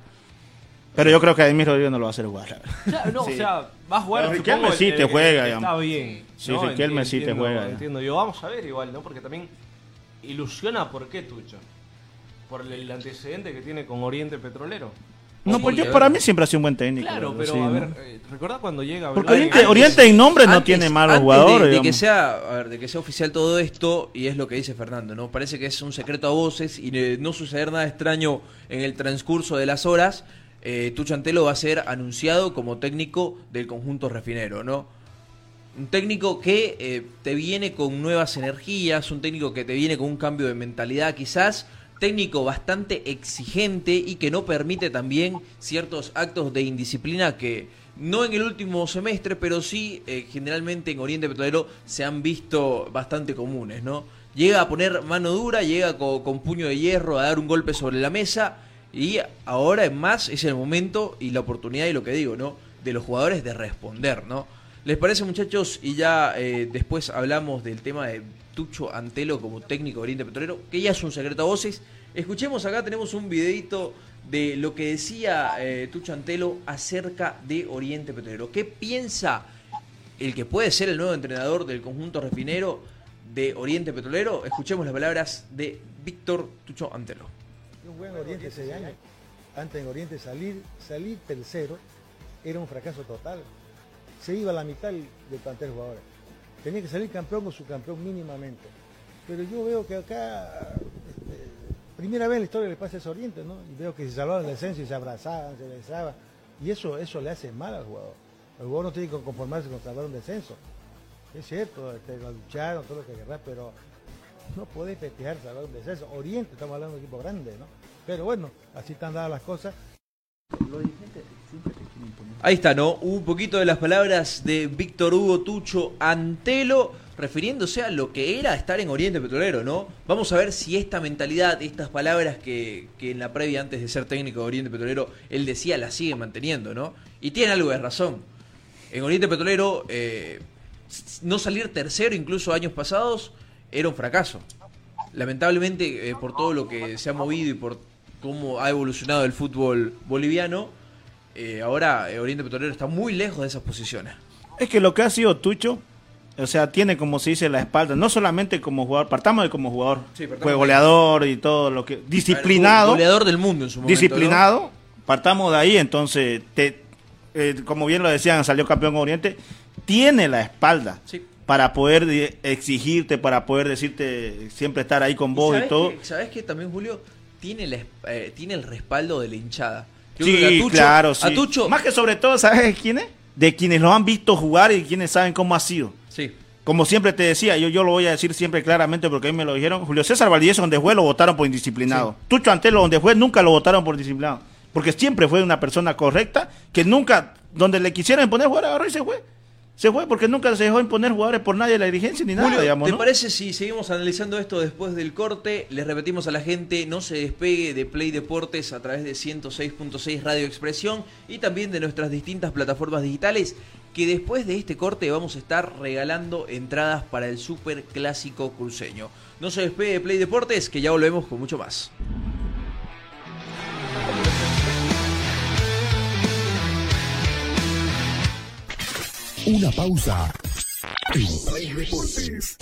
Pero yo creo que Ademir Rodríguez no lo va a hacer verdad. Claro, no, Sí. o sea, va a jugar. Riquelme sí el- te el- juega, Está digamos. bien. Sí, ¿no? Riquelme sí te entiendo, juega. Entiendo. Yo vamos a ver igual, ¿no? Porque también ilusiona por qué Tucho. Por el antecedente que tiene con Oriente Petrolero. No, pues yo para mí siempre ha sido un buen técnico. Claro, pero Sí, a ¿no? ver, eh, ¿recuerda cuando llega Porque? Oriente, Oriente en nombre no Antes- tiene malos antes jugadores. De, de que sea, a ver, de que sea oficial todo esto, y es lo que dice Fernando, ¿no? Parece que es un secreto a voces y de no suceder nada extraño en el transcurso de las horas. Eh, Tucho Antelo va a ser anunciado como técnico del conjunto refinero, ¿no? Un técnico que eh, te viene con nuevas energías, un técnico que te viene con un cambio de mentalidad quizás, técnico bastante exigente y que no permite también ciertos actos de indisciplina que no en el último semestre, pero sí eh, generalmente en Oriente Petrolero se han visto bastante comunes, ¿no? Llega a poner mano dura, llega co- con, puño de hierro a dar un golpe sobre la mesa y ahora en más es el momento y la oportunidad y lo que digo, ¿no? De los jugadores de responder, ¿no? ¿Les parece muchachos? Y ya eh, después hablamos del tema de Tucho Antelo como técnico de Oriente Petrolero, que ya es un secreto a voces. Escuchemos acá, tenemos un videito de lo que decía eh, Tucho Antelo acerca de Oriente Petrolero. ¿Qué piensa el que puede ser el nuevo entrenador del conjunto refinero de Oriente Petrolero? Escuchemos las palabras de Víctor Tucho Antelo. Un buen Oriente ese año. Antes en Oriente salir, salir tercero era un fracaso total. Se iba a la mitad del plantel de jugadores. Tenía que salir campeón o subcampeón mínimamente. Pero yo veo que acá, este, primera vez en la historia le pasa eso a Oriente, ¿no? Y veo que se salvaban del descenso y se abrazaban, se besaban. Y eso, eso le hace mal al jugador. El jugador no tiene que conformarse con salvar un descenso. Es cierto, este, lo lucharon, todo lo que querrás, pero no podés festejar salvar un descenso. Oriente, estamos hablando de un equipo grande, ¿no? Pero bueno, así están dadas las cosas. Ahí está, ¿no? Un poquito de las palabras de Víctor Hugo Tucho Antelo, refiriéndose a lo que era estar en Oriente Petrolero, ¿no? Vamos a ver si esta mentalidad, estas palabras que, que en la previa, antes de ser técnico de Oriente Petrolero, él decía, las sigue manteniendo, ¿no? Y tiene algo de razón. En Oriente Petrolero, eh, no salir tercero, incluso años pasados, era un fracaso. Lamentablemente, eh, por todo lo que se ha movido y por cómo ha evolucionado el fútbol boliviano, eh, ahora eh, Oriente Petrolero está muy lejos de esas posiciones. Es que lo que ha sido Tucho, o sea, tiene como se dice la espalda, no solamente como jugador, partamos de como jugador, Sí, fue goleador y todo lo que disciplinado, Goleador del mundo en su momento. disciplinado, partamos de ahí, entonces te, eh, como bien lo decían, salió campeón Oriente, tiene la espalda Sí. para poder de- exigirte, para poder decirte siempre estar ahí con ¿Y vos y, sabes todo. que- ¿Sabes que también, Julio? Tiene, eh, tiene el respaldo de la hinchada. Sí, claro, sí. A Tucho, Más que sobre todo, ¿sabes quién es? De quienes lo han visto jugar y quienes saben cómo ha sido. sí. Como siempre te decía, yo, yo lo voy a decir siempre claramente porque a mí me lo dijeron. Julio César Valdivieso donde fue lo votaron por indisciplinado. Tucho Antelo donde fue nunca lo votaron por disciplinado. Porque siempre fue una persona correcta que nunca, donde le quisieran poner jugar, agarró y se fue. Se fue porque nunca se dejó imponer jugadores por nadie de la dirigencia ni nada, Julio, digamos, ¿te ¿no? parece si seguimos analizando esto después del corte? Les repetimos a la gente, no se despegue de Play Deportes a través de 106.6 Radio Expresión y también de nuestras distintas plataformas digitales, que después de este corte vamos a estar regalando entradas para el Super Clásico Cruceño. No se despegue de Play Deportes, que ya volvemos con mucho más. Una pausa en Play Deportes.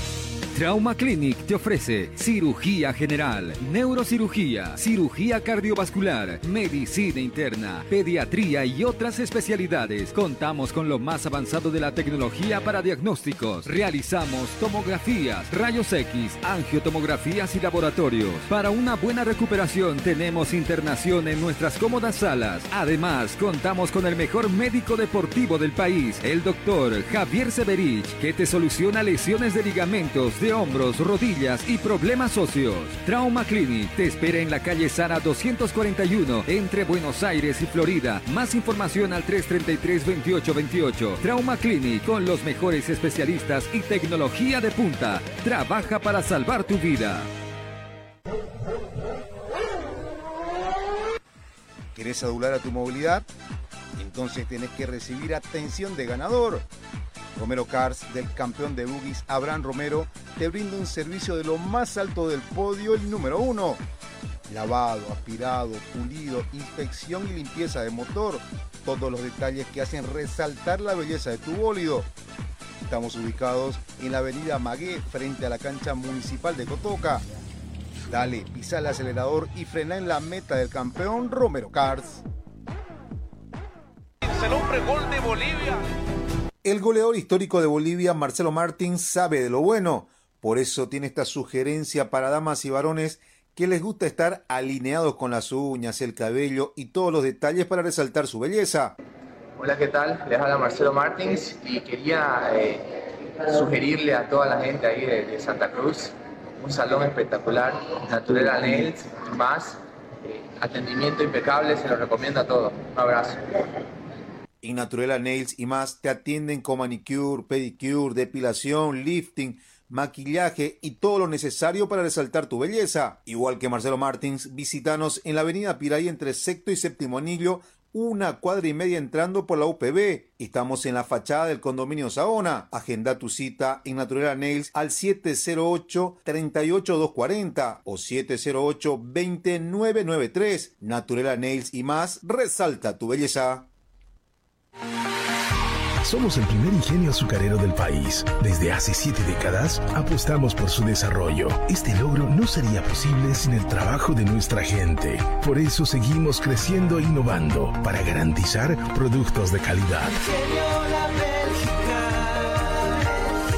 Trauma Clinic te ofrece cirugía general, neurocirugía, cirugía cardiovascular, medicina interna, pediatría y otras especialidades. Contamos con lo más avanzado de la tecnología para diagnósticos. Realizamos tomografías, rayos X, angiotomografías y laboratorios. Para una buena recuperación tenemos internación en nuestras cómodas salas. Además, contamos con el mejor médico deportivo del país, el doctor Javier Severich, que te soluciona lesiones de ligamentos, hombros, rodillas y problemas óseos. Trauma Clinic te espera en la calle Sara 241 entre Buenos Aires y Florida. Más información al 333-2828. Trauma Clinic con los mejores especialistas y tecnología de punta. Trabaja para salvar tu vida. ¿Querés adular a tu movilidad? Entonces tenés que recibir atención de ganador. Romero Cars, del campeón de boogies Abraham Romero, te brinda un servicio de lo más alto del podio, el número uno. Lavado, aspirado, pulido, inspección y limpieza de motor. Todos los detalles que hacen resaltar la belleza de tu bólido. Estamos ubicados en la avenida Magué, frente a la cancha municipal de Cotoca. Dale, pisa el acelerador y frena en la meta del campeón Romero Cars. Hombre gol de Bolivia. El goleador histórico de Bolivia, Marcelo Martins, sabe de lo bueno. Por eso tiene esta sugerencia para damas y varones que les gusta estar alineados con las uñas, el cabello y todos los detalles para resaltar su belleza. Hola, ¿qué tal? Les habla Marcelo Martins y quería eh, sugerirle a toda la gente ahí de, Santa Cruz un salón espectacular, Naturela Nails más. Eh, atendimiento impecable, se lo recomiendo a todos. Un abrazo. En Naturela Nails y más te atienden con manicure, pedicure, depilación, lifting, maquillaje y todo lo necesario para resaltar tu belleza. Igual que Marcelo Martins, visítanos en la avenida Piray entre sexto y séptimo anillo, una cuadra y media entrando por la UPB. Estamos en la fachada del condominio Saona. Agenda tu cita en Naturela Nails al 708-38240 o 708-2993. Naturela Nails y más, resalta tu belleza. Somos el primer ingenio azucarero del país. Desde hace siete décadas apostamos por su desarrollo. Este logro no sería posible sin el trabajo de nuestra gente. Por eso seguimos creciendo e innovando para garantizar productos de calidad. Ingenio La Bélgica,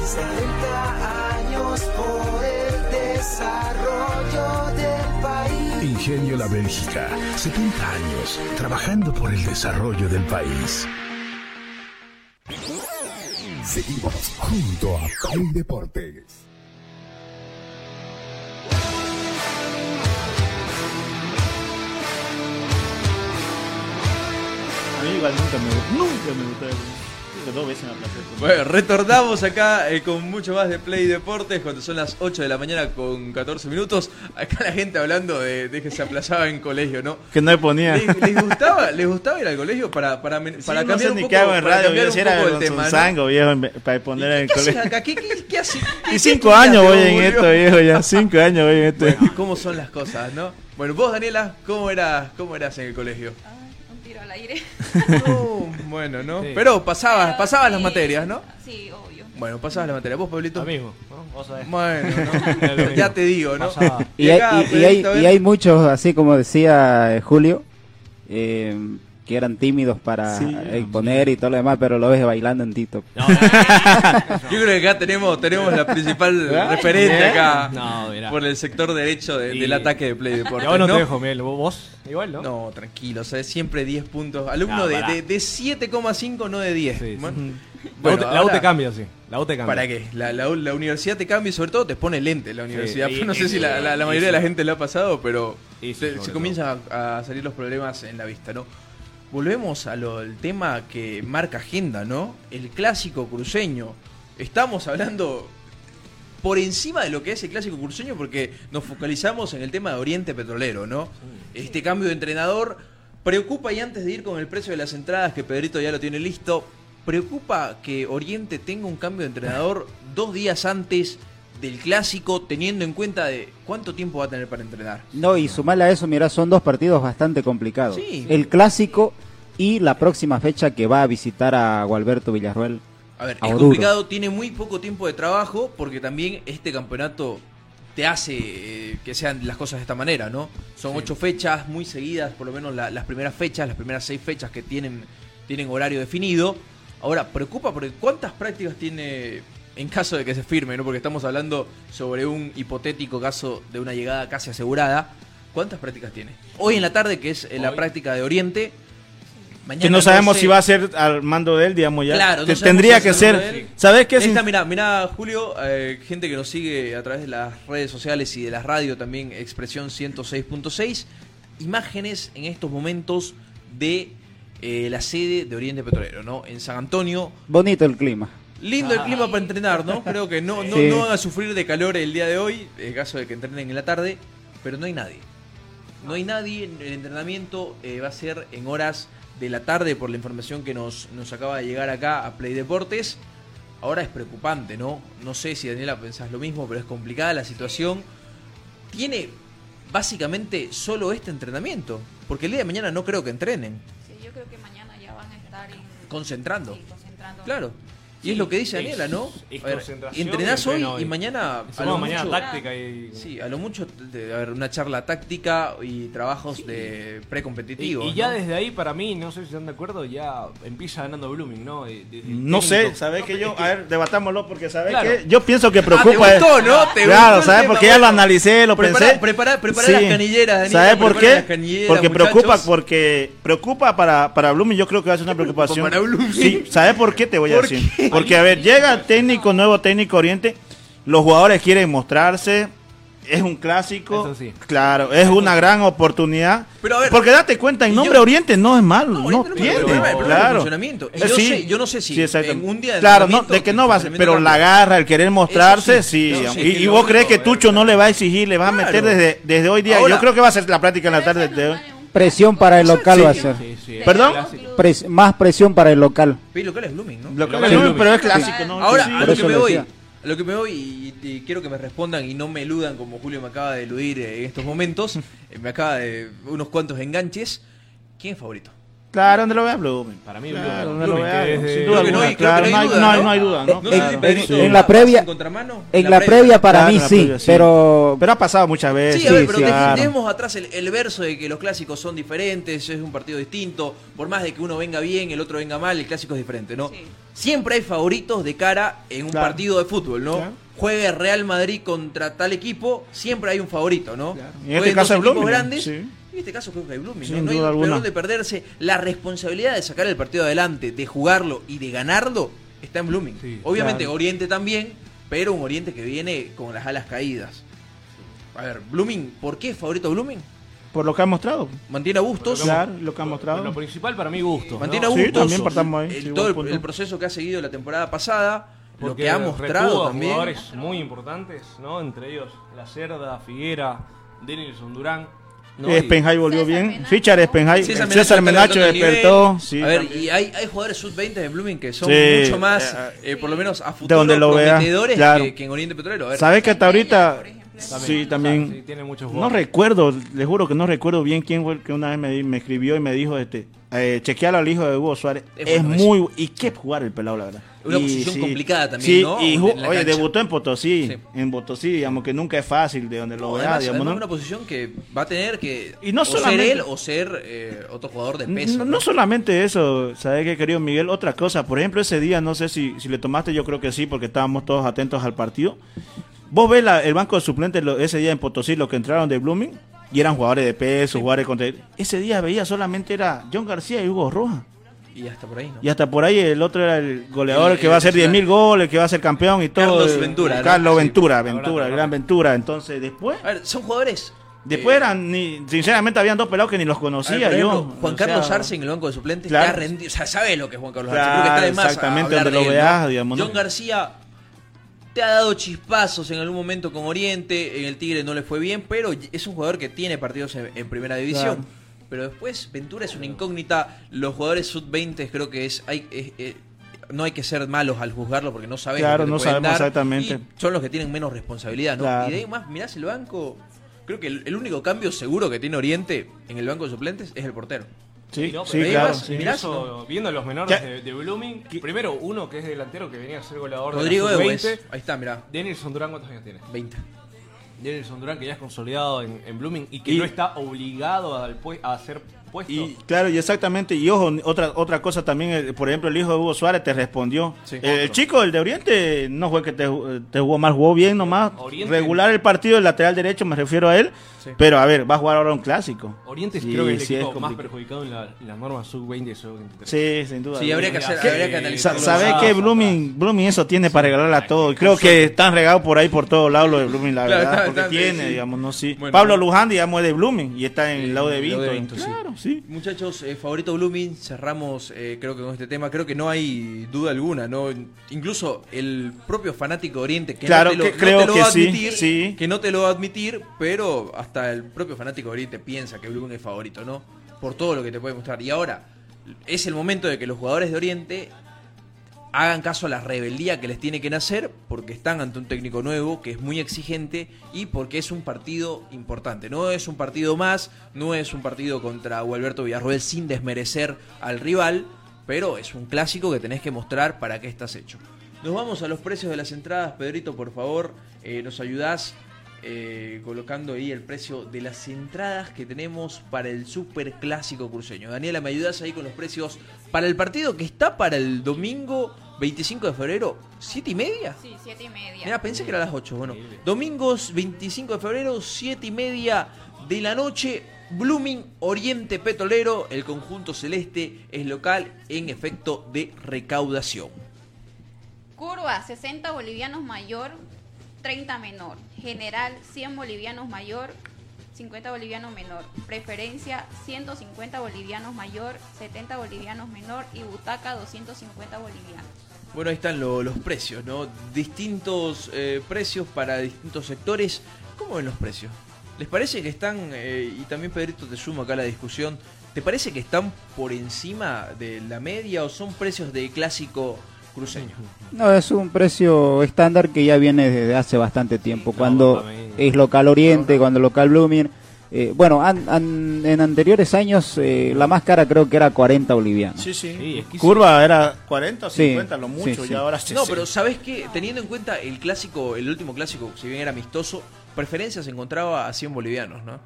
70 años por el desarrollo del país. Ingenio La Bélgica, 70 años trabajando por el desarrollo del país. Seguimos junto a Play Deportes. A nunca me, nunca me gustó. Dos veces. Bueno, retornamos acá eh, con mucho más de Play Deportes cuando son las 8 de la mañana con 14 minutos. Acá la gente hablando de, de que se aplazaba en colegio, ¿no? Que no me ponía. ¿Les, les gustaba, ¿Les gustaba ir al colegio para, para, para Sí, cambiar no sé un ni poco, hago en para radio, cambiar yo un si era poco el con tema, ¿no? sango, viejo, para poner en el ¿Qué haces colegio. acá? ¿Qué, qué, qué haces? ¿Qué- Y cinco años voy en esto, viejo, ya. Cinco años voy en esto. Bueno, ¿cómo son las cosas, no? Bueno, vos, Daniela, ¿cómo eras, cómo eras en el colegio? Un tiro al aire. No, bueno, ¿no? Sí. Pero pasabas, pasabas las materias, ¿no? Sí, obvio. Bueno, pasabas las materias. ¿Vos, Pablito? Lo mismo, ¿no? Vos sabés. Bueno, ¿no? ya te digo, ¿no? Y hay, y- y hay- y hay muchos, así como decía eh, Julio, eh, que eran tímidos para Sí. exponer y todo lo demás, pero lo ves bailando en TikTok. No, Yo creo que acá tenemos, tenemos la principal referente acá No, por el sector derecho de- Y- del ataque de Play Deportes. Yo no, ¿no? te dejo, Miguel. ¿Vos- ¿Vos? Igual, ¿no? No, tranquilo, ¿sabes? Siempre 10 puntos. Alumno No, de, de, de 7,5, no de 10. Sí, sí. Bueno, La, U te- la U te ahora- cambia, sí. La U te cambia. ¿Para qué? La, la, la universidad te cambia y sobre todo te pone lente la universidad. y- no sé y- si la, la- la y mayoría de la gente le ha pasado, pero Y sí, se, se comienzan a, a salir los problemas en la vista, ¿no? Volvemos al tema que marca agenda, ¿no? El clásico cruceño. Estamos hablando por encima de lo que es el clásico cruceño porque nos focalizamos en el tema de Oriente Petrolero, ¿no? Este cambio de entrenador preocupa y antes de ir con el precio de las entradas que Pedrito ya lo tiene listo, preocupa que Oriente tenga un cambio de entrenador dos días antes del clásico teniendo en cuenta de cuánto tiempo va a tener para entrenar. No, y sumarle a eso, mira, son dos partidos bastante complicados. Sí. El clásico y la próxima fecha que va a visitar a Gualberto Villarruel. A ver, a es Oruro. complicado, tiene muy poco tiempo de trabajo porque también este campeonato te hace eh, que sean las cosas de esta manera, ¿no? Son ocho fechas muy seguidas, por lo menos la- las primeras fechas, las primeras seis fechas que tienen, tienen horario definido. Ahora, preocupa porque ¿cuántas prácticas tiene en caso de que se firme, ¿no? Porque estamos hablando sobre un hipotético caso de una llegada casi asegurada. ¿Cuántas prácticas tiene? Hoy en la tarde, que es eh, la Hoy. práctica de Oriente. Mañana que no sabemos sé. si va a ser al mando de él, digamos ya. Claro, no tendría si que es ser. ¿Sabes qué? Esta, Sin- mira, mira, Julio, eh, gente que nos sigue a través de las redes sociales y de la radio también, Expresión 106.6, imágenes en estos momentos de eh, la sede de Oriente Petrolero, ¿no? En San Antonio. Bonito el clima. Lindo el clima para entrenar, ¿no? Creo que no, no, Sí. no van a sufrir de calor el día de hoy, en caso de que entrenen en la tarde, pero no hay nadie. No hay nadie, el entrenamiento eh, va a ser en horas de la tarde por la información que nos, nos acaba de llegar acá a Play Deportes. Ahora es preocupante, ¿no? No sé si Daniela pensás lo mismo, pero es complicada la situación. Tiene básicamente solo este entrenamiento, porque el día de mañana no creo que entrenen, Sí, yo creo que mañana ya van a estar en- concentrando. sí, concentrando. Claro. Y Sí, es lo que dice Daniela, ¿no? es A ver, concentración entrenás y hoy y mañana. A lo mañana mucho- táctica y- Sí, a lo mucho, de- a ver, una charla táctica y trabajos de Y, precompetitivos. y ya ¿no? desde ahí, para mí, no sé si están de acuerdo, ya empieza ganando Blooming, ¿no? Desde el No sé, técnico. ¿sabes que yo? A ver, debatámoslo porque ¿sabes Claro. qué? Yo pienso que Ah, preocupa. te gustó, ¿no? Te claro, gustó tema, Porque ya lo bueno. analicé, lo Prepara- pensé. prepara- prepara las canilleras, Daniela, ¿Sabes por qué? canilleras, Porque muchachos. preocupa, porque preocupa para, para Blooming, yo creo que va a ser una preocupación. para Blooming? Sí, ¿sabes por qué? Te voy a ¿Por decir. Porque, a ver, llega el técnico, nuevo técnico Oriente, los jugadores quieren mostrarse, es un clásico, Eso sí. claro, es una gran oportunidad. Pero a ver, porque date cuenta, en nombre yo- Oriente no es malo, no, no el claro. Eh, yo sí. sé- yo no sé si Sí, en un día de Claro, no, de que no va a ser, pero la garra, el querer mostrarse, Eso sí, sí. eso sí, y vos único crees que Tucho no le va a exigir, le va a meter desde, desde hoy día. Ahora- yo creo que va a ser la práctica en la tarde de hoy. Presión para el local Sí. va a ser. Sí, sí, ¿Perdón? Pres- más presión para el local. Pero local es Blooming, ¿no? Lo que Sí. es Blooming, pero es clásico, ¿no? Ahora, Sí, a lo que me voy, a lo que me voy y, y quiero que me respondan y no me eludan como Julio me acaba de eludir eh, en estos momentos, eh, me acaba de unos cuantos enganches. ¿Quién es favorito? Claro, donde lo vea Blooming. Para mí, Claro, Blooming. donde lo vea. Sin duda no hay- claro, no hay duda, no hay- ¿no? no hay duda, ¿no? No sé si En- en la previa-. En la previa para Claro, mí sí, previa, sí. pero Pero ha pasado muchas veces. Sí, a ver, Sí, pero claro. dejemos atrás el, el verso de que los clásicos son diferentes, es un partido distinto, por más de que uno venga bien, el otro venga mal, el clásico es diferente, ¿no? Sí. Siempre hay favoritos de cara en un Claro. partido de fútbol, ¿no? Claro. Juegue Real Madrid contra tal equipo, siempre hay un favorito, ¿no? En este caso es Blooming, grandes, en este caso creo que hay Blooming, Sin ¿no? No hay duda de perderse. La responsabilidad de sacar el partido adelante, de jugarlo y de ganarlo, está en Blooming. Sí, Obviamente claro. Oriente también, pero un Oriente que viene con las alas caídas. A ver, Blooming, ¿por qué es favorito Blooming? Por lo que ha mostrado. Mantiene a Bustos. Claro, lo que ha Lo mostrado. principal para mí, gusto. Mantiene a Sí, Bustos. también partamos ahí, El, sí, todo el, proceso que ha seguido la temporada pasada, lo que ha mostrado también. jugadores muy importantes, ¿no? Entre ellos La Cerda, Figuera, Denilson Durán. ¿No? Y- Spenhai volvió César bien. Menacho. Fichar Spenhai. César César, Menacho despertó. Sí, a ver, también. y hay, hay jugadores sub-20 de Blooming que son Sí, mucho más, eh, eh, por lo menos a futuro, donde lo vea, prometedores claro. que, que en Oriente Petrolero. A ver, ¿Sabes que hasta ahorita... Sí, también. Sí, tiene muchos No recuerdo, le juro que no recuerdo bien quién fue el que una vez me, me escribió y me dijo, este, eh, chequealo al hijo de Hugo Suárez. Es Es, bueno muy... Y qué jugar el pelado, la verdad. Una Y posición complicada también, sí, ¿no? Y En oye, debutó en Potosí, Sí. en Potosí, digamos que nunca es fácil de donde lo No, vea, además, digamos, además ¿no? una posición que va a tener que Y no o ser él o ser eh, otro jugador de peso. No solamente eso, ¿sabes qué, querido Miguel? Otra cosa, por ejemplo, ese día, no sé si, si le tomaste, yo creo que sí, porque estábamos todos atentos al partido. Vos ves la- el banco de suplentes lo- ese día en Potosí, los que entraron de Blooming, y eran jugadores de peso, jugadores contra... Ese día veía solamente era John García y Hugo Rojas. Y hasta por ahí, ¿no? Y hasta por ahí el otro era el goleador, El- el, que va a hacer el- 10.000 goles, que va a ser campeón y todo. Carlos Eh, Ventura. Carlos Sí. Ventura, Ventura, gran Ventura. Entonces, después... A ver, son jugadores Después eran, ni, sinceramente, habían dos pelados que ni los conocía ver, yo. ejemplo, Juan O Carlos Arce en el banco de suplentes Claro. ya rendido, o sea, sabe lo que es Juan Carlos Claro, Arce, creo que está de más exactamente, donde de lo veas, ¿no? digamos. John García te ha dado chispazos en algún momento con Oriente, en el Tigre no le fue bien, pero es un jugador que tiene partidos en, en primera división. Claro. Pero después Ventura es una incógnita, los jugadores sub-20 creo que es, hay, es- eh, no hay que ser malos al juzgarlo porque no sabes Claro, no pueden sabemos dar, exactamente. y son los que tienen menos responsabilidad, ¿no? Claro. Y de ahí más, mirás el banco, creo que el, el único cambio seguro que tiene Oriente en el banco de suplentes es el portero. Sí, No, sí, claro. además, sí. ¿no? viendo los menores Ya. de, de Blooming, primero uno que es delantero que venía a ser goleador Rodrigo de sub-20. ahí está, mirá, Denilson Durán, ¿cuántos años tiene? 20. Denilson Durán que ya es consolidado en, en Blooming y que Y- no está obligado al pue- a ser puesto. Y claro, y exactamente, y ojo, otra otra cosa también, eh, por ejemplo, el hijo de Hugo Suárez te respondió. Sí. Eh, el chico, el de Oriente, no fue que te, te jugó mal, jugó bien nomás. Oriente- Regular el partido, el lateral derecho, me refiero a él. Sí. Pero a ver, va a jugar ahora un clásico. Oriente Sí, creo que es el sí, es equipo más perjudicado en, la- en las normas sub-20 y sub-23. Sí, sin duda. Sí, habría que hacer, ¿Qué? habría que Sa- analizarlo. ¿Sabes Ah, que fatal. Blooming, Blooming eso tiene para regalarle a todo? Creo que están regados por ahí por todos lados lo de Blooming, la Claro, verdad. está- porque está- tiene, sí. digamos, no sí. Bueno, Pablo. Luján, digamos, es de Blooming y está en el lado de Vinto. claro, sí. Muchachos, eh, favorito Blooming, cerramos eh, creo que con este tema, creo que no hay duda alguna, ¿no? Incluso el propio fanático de Oriente, que Claro no te lo, que no creo te lo que va a sí, admitir, sí. que no te lo va a admitir, pero hasta el propio fanático de Oriente piensa que Blooming es favorito, ¿no? Por todo lo que te puede mostrar. Y ahora, es el momento de que los jugadores de Oriente hagan caso a la rebeldía que les tiene que nacer porque están ante un técnico nuevo que es muy exigente y porque es un partido importante. No es un partido más, no es un partido contra Gualberto Villarroel sin desmerecer al rival, pero es un clásico que tenés que mostrar para qué estás hecho. Nos vamos a los precios de las entradas. Pedrito, por favor, eh, nos ayudás eh, colocando ahí el precio de las entradas que tenemos para el super clásico cruceño. Daniela, ¿me ayudas ahí con los precios para el partido que está para el domingo 25 de febrero? ¿Siete y media? Sí, siete y media. Mira, pensé que era a las 8. Bueno, domingos 25 de febrero, 7 y media de la noche. Blooming Oriente Petrolero, el conjunto celeste es local en efecto de recaudación. Curva, 60 bolivianos mayor, 30 menor. General, 100 bolivianos mayor, 50 bolivianos menor. Preferencia, 150 bolivianos mayor, 70 bolivianos menor. Y butaca, 250 bolivianos. Bueno, ahí están lo- los precios, ¿no? Distintos eh, precios para distintos sectores. ¿Cómo ven los precios? ¿Les parece que están, eh, y también Pedrito te sumo acá a la discusión, ¿te parece que están por encima de la media o son precios de clásico cruceño? No, es un precio estándar que ya viene desde hace bastante tiempo. cuando es local Oriente, cuando local Blooming. eh, bueno, an- an- en anteriores años eh, la más cara creo que era 40 bolivianos. Sí, sí. Sí, es que Curva era 40 o Sí, 50, lo sí, mucho, sí. y ahora No, 60. pero ¿sabes qué? Teniendo en cuenta el clásico, el último clásico, si bien era amistoso, preferencia se encontraba a 100 bolivianos, ¿no?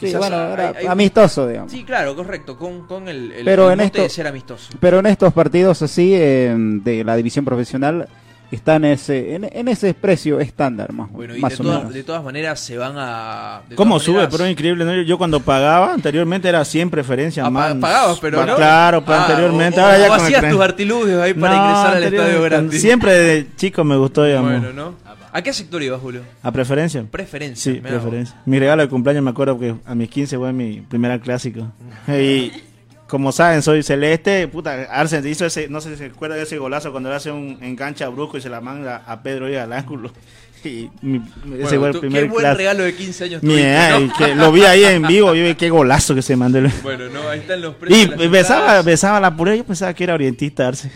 Sí, bueno, hay- era hay- amistoso, digamos. Sí, claro, correcto, con, con el, el, Pero el en esto- de ser amistoso. Pero en estos partidos así eh, de la división profesional están ese, en, en ese precio estándar más, Bueno, y más de o todas, menos. de todas maneras se van a... ¿Cómo sube? maneras- Pero es increíble. ¿no? Yo, yo cuando pagaba, anteriormente era 100 preferencias Ah, más. pa- pagabas, pero no. Claro, pero Ah, anteriormente. o- ahora o ya con el hacías tus artilugios ahí para No, ingresar al estadio gratis. Siempre de chico me gustó, digamos. Bueno, ¿no? ¿A qué sector ibas, Julio? ¿A preferencia? Preferencia. Sí. Mi regalo de cumpleaños me acuerdo que a mis 15 fue mi primer clásico. Y como saben, soy celeste. Puta, Arsen hizo ese, no sé si se acuerdan de ese golazo cuando le hace un enganche a Brusco y se la manda a Pedro y al ángulo. Y mi- ese Bueno, fue el tú- primer qué buen regalo de 15 años Mi- tuviste, ay, ¿no? que lo vi ahí en vivo, yo vi qué golazo que se mandó. el- Bueno, no, ahí están los precios. Y besaba, besaba la puré, yo pensaba que era orientista Arce.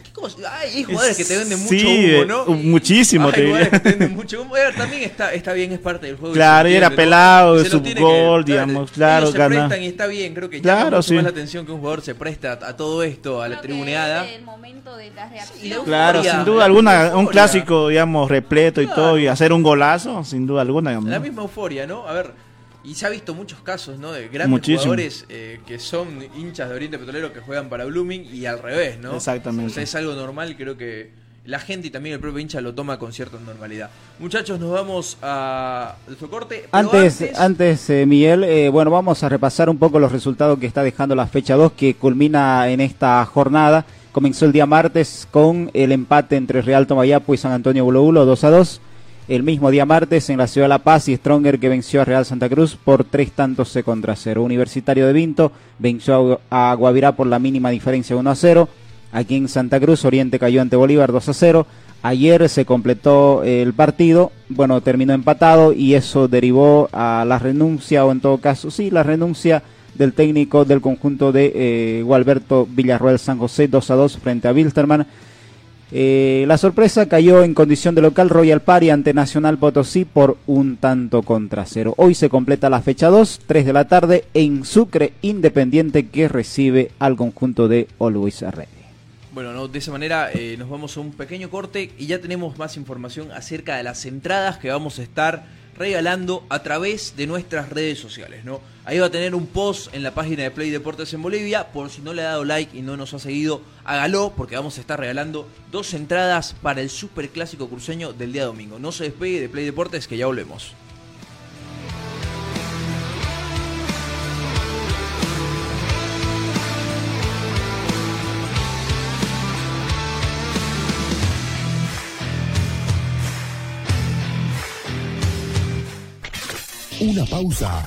Ay, hay jugadores que te venden mucho Sí, humo, eh, ¿no? muchísimo, Hay te diría. que te venden mucho humo. Eh, También está, está bien, es parte del juego. Claro, y era entiende, ¿no? pelado, de su gol, que- digamos, claro, se prestan y está bien, creo que Claro, llama sí. la atención que un jugador se presta a, a todo esto, a la tribuneada. El momento de la Y reacción. la Claro, sin duda alguna, un clásico, digamos, repleto y todo, y hacer un golazo, sin duda alguna. digamos, La misma euforia, ¿no? A ver, y se ha visto muchos casos, ¿no? De grandes Muchísimo. jugadores eh, que son hinchas de Oriente Petrolero que juegan para Blooming y al revés, ¿no? Exactamente. O sea, es algo normal creo que la gente y también el propio hincha lo toma con cierta normalidad. Muchachos, nos vamos a nuestro corte. pero Antes, antes eh, Miguel, eh, bueno, vamos a repasar un poco los resultados que está dejando la fecha 2 que culmina en esta jornada. Comenzó el día martes con el empate entre Real Tomayapo y San Antonio Bulo Bulo 2 a 2. El mismo día martes en la ciudad de La Paz y Stronger que venció a Real Santa Cruz por tres tantos contra cero. Universitario de Vinto venció a Guavirá por la mínima diferencia 1 a 0. Aquí en Santa Cruz Oriente cayó ante Bolívar 2 a 0. Ayer se completó el partido, bueno, terminó empatado y eso derivó a la renuncia o en todo caso, sí, la renuncia del técnico del conjunto de eh, Gualberto Villarroel San José 2 a 2 frente a Wilstermann. Eh, la sorpresa cayó en condición de local Royal Party ante Nacional Potosí por un tanto contra cero. Hoy se completa la fecha 2, 3 de la tarde en Sucre Independiente que recibe al conjunto de Always Ready. Bueno, no, de esa manera eh, nos vamos a un pequeño corte y ya tenemos más información acerca de las entradas que vamos a estar regalando a través de nuestras redes sociales, ¿no? Ahí va a tener un post en la página de Play Deportes en Bolivia, por si no le ha dado like y no nos ha seguido, hágalo porque vamos a estar regalando dos entradas para el Super Clásico Cruceño del día domingo. No se despegue de Play Deportes que ya volvemos. Una pausa.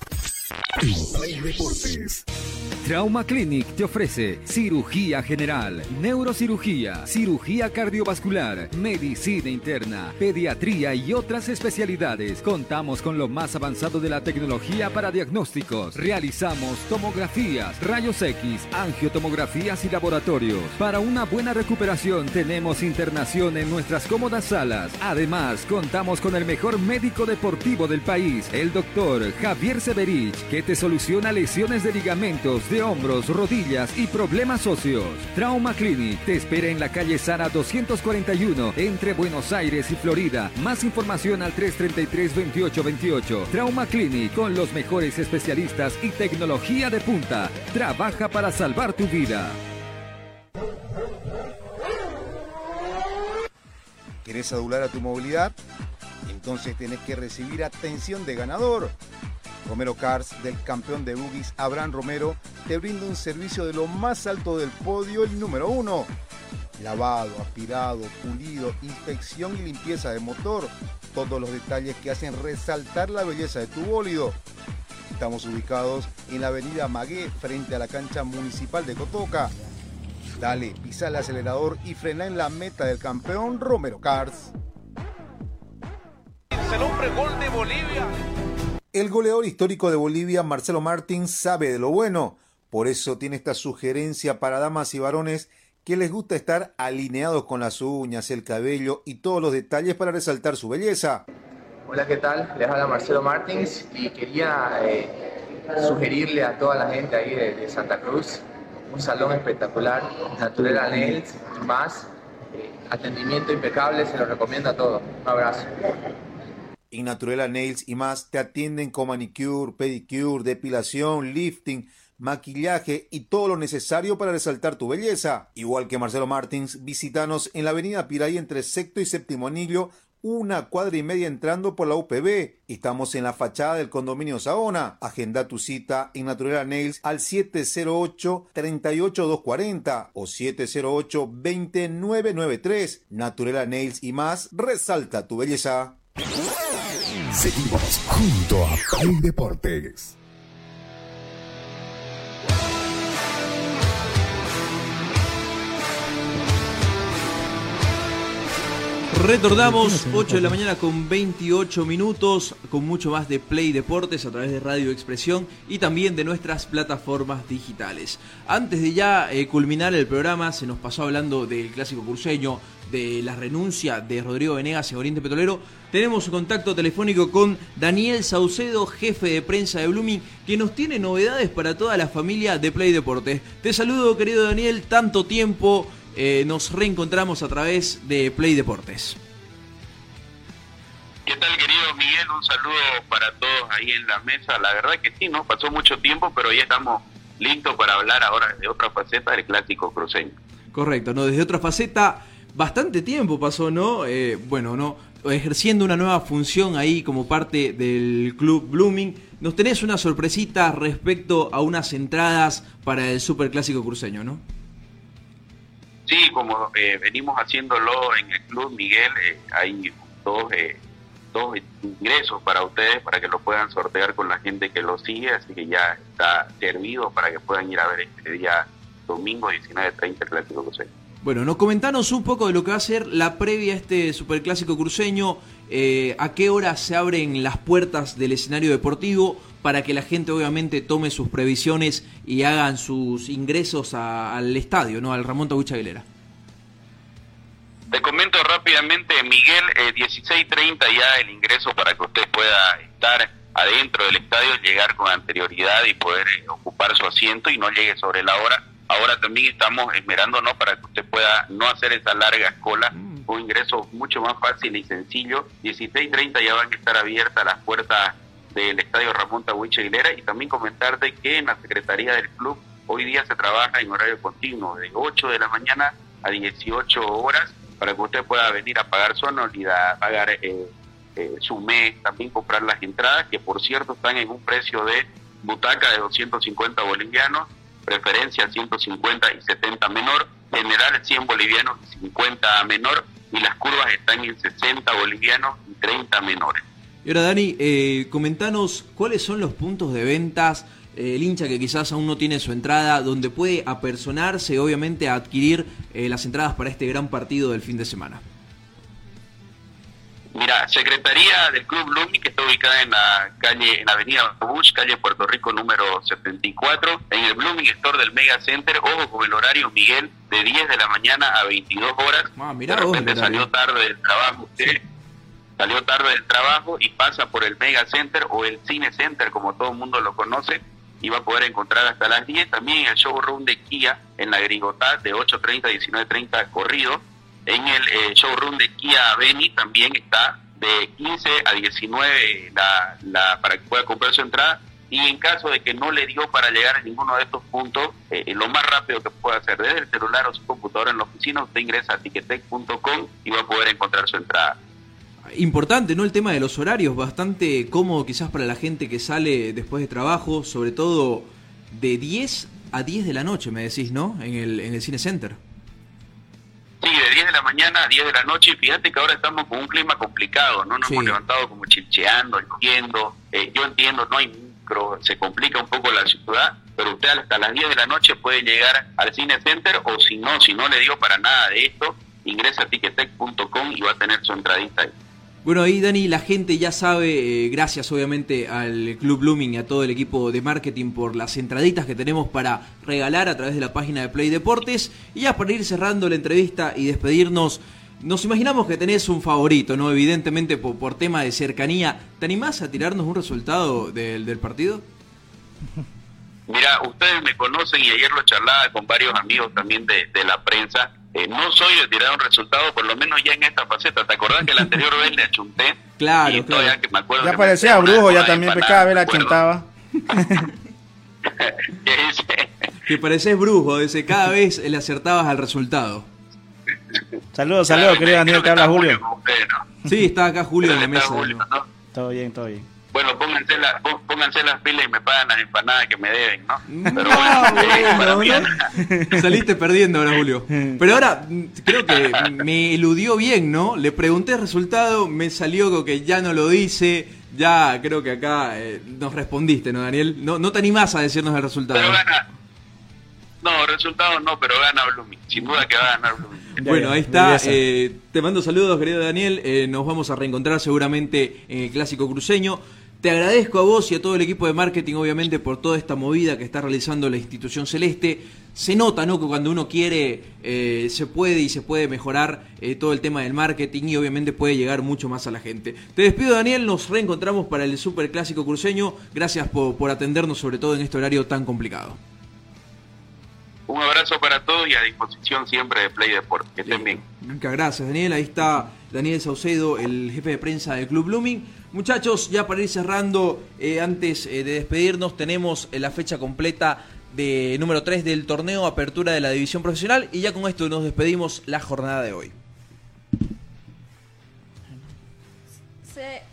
Trauma Clinic te ofrece cirugía general, neurocirugía, cirugía cardiovascular, medicina interna, pediatría y otras especialidades. Contamos con lo más avanzado de la tecnología para diagnósticos. Realizamos tomografías, rayos X, angiotomografías y laboratorios. Para una buena recuperación tenemos internación en nuestras cómodas salas. Además, contamos con el mejor médico deportivo del país, el doctor Javier Severich, que te soluciona lesiones de ligamentos, de hombros, rodillas y problemas óseos. Trauma Clinic te espera en la calle Sara 241 entre Buenos Aires y Florida. Más información al 333-2828. Trauma Clinic con los mejores especialistas y tecnología de punta. Trabaja para salvar tu vida. ¿Querés adular a tu movilidad? Entonces tenés que recibir atención de ganador. Romero Cars, del campeón de boogies Abraham Romero, te brinda un servicio de lo más alto del podio, el número uno. Lavado, aspirado, pulido, inspección y limpieza de motor. Todos los detalles que hacen resaltar la belleza de tu bólido. Estamos ubicados en la avenida Magué, frente a la cancha municipal de Cotoca. Dale, pisa el acelerador y frena en la meta del campeón Romero Cars. El hombre gol de Bolivia. El goleador histórico de Bolivia, Marcelo Martins, sabe de lo bueno. Por eso tiene esta sugerencia para damas y varones que les gusta estar alineados con las uñas, el cabello y todos los detalles para resaltar su belleza. Hola, ¿qué tal? Les habla Marcelo Martins y quería eh, sugerirle a toda la gente ahí de, Santa Cruz un salón espectacular, Naturela Nails y más. Eh, atendimiento impecable, se lo recomiendo a todos. Un abrazo. En Naturela Nails y más te atienden con manicure, pedicure, depilación, lifting, maquillaje y todo lo necesario para resaltar tu belleza. Igual que Marcelo Martins, visítanos en la avenida Piray entre sexto y séptimo anillo, una cuadra y media entrando por la UPB. Estamos en la fachada del condominio Saona. Agenda tu cita en Naturela Nails al 708-38240 o 708-2993. Naturela Nails y más, resalta tu belleza. Seguimos junto a Play Deportes. Retornamos 8 de la mañana con 28 minutos, con mucho más de Play Deportes a través de Radio Expresión y también de nuestras plataformas digitales. Antes de ya eh, culminar el programa, se nos pasó hablando del clásico cruceño, de la renuncia de Rodrigo Venegas en Oriente Petrolero. Tenemos un contacto telefónico con Daniel Saucedo, jefe de prensa de Blooming, que nos tiene novedades para toda la familia de Play Deportes. Te saludo, querido Daniel, tanto tiempo. Eh, nos reencontramos a través de Play Deportes. ¿Qué tal, querido Miguel? Un saludo para todos ahí en la mesa. La verdad que sí, ¿no? Pasó mucho tiempo, pero ya estamos listos para hablar ahora de otra faceta del clásico cruceño. Correcto, ¿no? Desde otra faceta, bastante tiempo pasó, ¿no? Eh, bueno, ¿no? Ejerciendo una nueva función ahí como parte del club Blooming. Nos tenés una sorpresita respecto a unas entradas para el Super Clásico Cruceño, ¿no? Sí, como eh, venimos haciéndolo en el club, Miguel, eh, hay dos, eh, dos ingresos para ustedes para que lo puedan sortear con la gente que lo sigue, así que ya está servido para que puedan ir a ver este día domingo 19.30 el Clásico Cruceño. Bueno, nos comentanos un poco de lo que va a ser la previa a este Superclásico cruceño, eh, a qué hora se abren las puertas del escenario deportivo para que la gente obviamente tome sus previsiones y hagan sus ingresos a- al estadio, ¿no? Al Ramón Tabucha Aguilera. Te comento rápidamente, Miguel, eh, 16.30 ya el ingreso para que usted pueda estar adentro del estadio, llegar con anterioridad y poder eh, ocupar su asiento y no llegue sobre la hora. Ahora también estamos esperándonos para que usted pueda no hacer esa larga cola, un ingreso mucho más fácil y sencillo. 16.30 ya van a estar abiertas las puertas del estadio Ramón Tahuiche Aguilera y también comentarte que en la secretaría del club hoy día se trabaja en horario continuo de 8 de la mañana a 18 horas para que usted pueda venir a pagar su anualidad, pagar eh, eh, su mes, también comprar las entradas, que por cierto están en un precio de butaca de 250 bolivianos, preferencia 150 y 70 menor, general 100 bolivianos y 50 menor, y las curvas están en 60 bolivianos y 30 menores. Y ahora, Dani, eh, comentanos cuáles son los puntos de ventas, eh, el hincha que quizás aún no tiene su entrada, donde puede apersonarse obviamente a adquirir eh, las entradas para este gran partido del fin de semana. Mira, Secretaría del Club Lumi, que está ubicada en la calle, en la avenida Bush, calle Puerto Rico número 74, en el Blooming Store del Mega Center, ojo con el horario, Miguel, de 10 de la mañana a 22 horas. Ah, mirá de repente salió tarde del trabajo usted, salió tarde del trabajo y pasa por el Mega Center o el Cine Center, como todo el mundo lo conoce, y va a poder encontrar hasta las 10. También el showroom de Kia en la Grigotá de 8.30 a 19.30 corrido. En el eh, showroom de Kia Beni también está de 15 a 19 la, para que pueda comprar su entrada. Y en caso de que no le dio para llegar a ninguno de estos puntos, eh, lo más rápido que pueda hacer desde el celular o su computadora en la oficina, usted ingresa a ticketec.com y va a poder encontrar su entrada. Importante, ¿no? El tema de los horarios, bastante cómodo quizás para la gente que sale después de trabajo, sobre todo de 10 a 10 de la noche, me decís, ¿no? En el, en el Cine Center. Sí, de 10 de la mañana a 10 de la noche. Y fíjate que ahora estamos con un clima complicado, ¿no? Nos Sí. hemos levantado como chilcheando, lloviendo. Eh, yo entiendo, no hay micro, se complica un poco la ciudad, pero usted hasta las 10 de la noche puede llegar al Cine Center o si no, si no le dio para nada de esto, ingresa a ticketec.com y va a tener su entradita ahí. Bueno, ahí Dani, la gente ya sabe, eh, gracias obviamente al Club Blooming y a todo el equipo de marketing por las entraditas que tenemos para regalar a través de la página de Play Deportes. Y ya para ir cerrando la entrevista y despedirnos, nos imaginamos que tenés un favorito, ¿no? Evidentemente por, por tema de cercanía. ¿Te animás a tirarnos un resultado del, del partido? Mira, ustedes me conocen y ayer lo charlaba con varios amigos también de, de la prensa. Eh, no soy de tirar un resultado, por lo menos ya en esta faceta. ¿Te acordás que la anterior vez le achunté? Claro, Y todavía que me acuerdo Ya que parecía brujo, ya también, que cada vez la me acuerdo. chuntaba. Que dice, Que pareces brujo, dice, cada vez le acertabas al resultado. Saludos, saludos, querido Daniel, te habla Julio. Sí, está acá Julio en la mesa. Todo bien, todo bien. Bueno, pónganse, la- pó- pónganse las pilas y me pagan las empanadas que me deben, ¿no? Pero Ah, bueno, eh. Saliste perdiendo ahora, Julio. Pero ahora mm, creo que me eludió bien, ¿no? Le pregunté el resultado, me salió con que ya no lo dice. Ya creo que acá eh, nos respondiste, ¿no, Daniel? No, no te animás a decirnos el resultado. Pero gana. No, resultados no, pero gana Blooming. Sin duda que va a ganar Blooming. Bueno, ahí está. eh, te mando saludos, querido Daniel. Eh, nos vamos a reencontrar seguramente en el Clásico Cruceño. Te agradezco a vos y a todo el equipo de marketing, obviamente, por toda esta movida que está realizando la institución celeste. Se nota, ¿no? Que cuando uno quiere, eh, se puede y se puede mejorar eh, todo el tema del marketing y obviamente puede llegar mucho más a la gente. Te despido, Daniel. Nos reencontramos para el Super Clásico Cruceño. Gracias por, por atendernos, sobre todo en este horario tan complicado. Un abrazo para todos y a disposición siempre de Play Deport. Que estén bien. Muchas gracias, Daniel. Ahí está Daniel Saucedo, el jefe de prensa del Club Blooming. Muchachos, ya para ir cerrando, eh, antes eh, de despedirnos, tenemos eh, la fecha completa de número 3 del torneo Apertura de la División Profesional y ya con esto nos despedimos la jornada de hoy.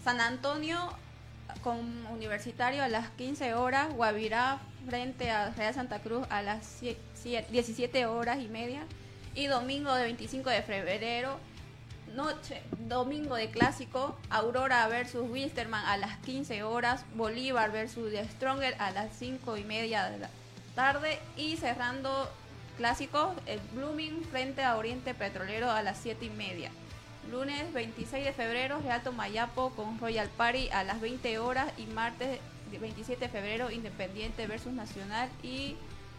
San Antonio con Universitario a las 15 horas, Guavirá frente a Real Santa Cruz a las cie- cie- 17 horas y media y domingo de 25 de febrero Noche, domingo de clásico, Aurora versus Wilstermann a las 15 horas, Bolívar versus The Stronger a las 5 y media de la tarde y cerrando clásico, el Blooming frente a Oriente Petrolero a las 7 y media. Lunes 26 de febrero, Real Tomayapo con Royal Party a las 20 horas y martes 27 de febrero, Independiente versus Nacional y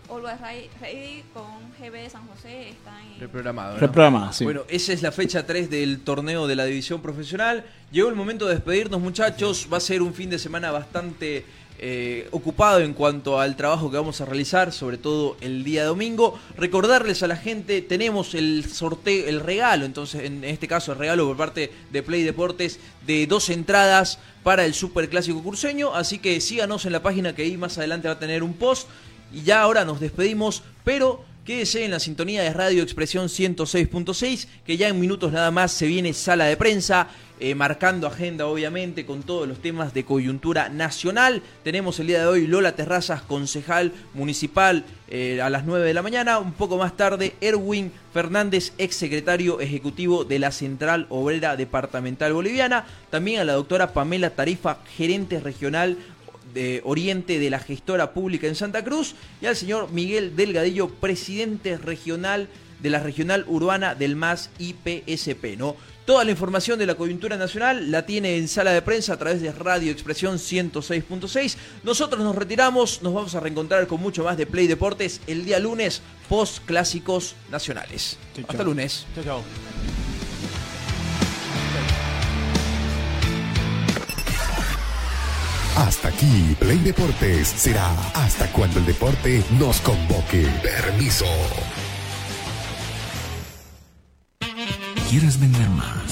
Always Ready con GB de San José están en... Reprogramado. ¿no? Reprogramado, sí. Bueno, esa es la fecha 3 del torneo de la división profesional. Llegó el momento de despedirnos, muchachos. Va a ser un fin de semana bastante eh, ocupado en cuanto al trabajo que vamos a realizar, sobre todo el día domingo. Recordarles a la gente, tenemos el sorteo, el regalo, entonces en este caso el regalo por parte de Play Deportes de dos entradas para el Super Clásico Curseño. Así que síganos en la página que ahí más adelante va a tener un post. Y ya ahora nos despedimos, pero quédese en la sintonía de Radio Expresión 106.6, que ya en minutos nada más se viene sala de prensa, eh, marcando agenda obviamente con todos los temas de coyuntura nacional. Tenemos el día de hoy Lola Terrazas, concejal municipal, eh, a las 9 de la mañana. Un poco más tarde, Erwin Fernández, ex secretario ejecutivo de la Central Obrera Departamental Boliviana. También a la doctora Pamela Tarifa, gerente regional de Oriente de la gestora pública en Santa Cruz y al señor Miguel Delgadillo, presidente regional de la regional urbana del MAS IPSP, ¿no? Toda la información de la coyuntura nacional la tiene en sala de prensa a través de Radio Expresión 106.6. Nosotros nos retiramos, nos vamos a reencontrar con mucho más de Play Deportes el día lunes, post clásicos nacionales. Hasta lunes. Chao, Hasta aquí, Play Deportes será hasta cuando el deporte nos convoque. Permiso. ¿Quieres vender más?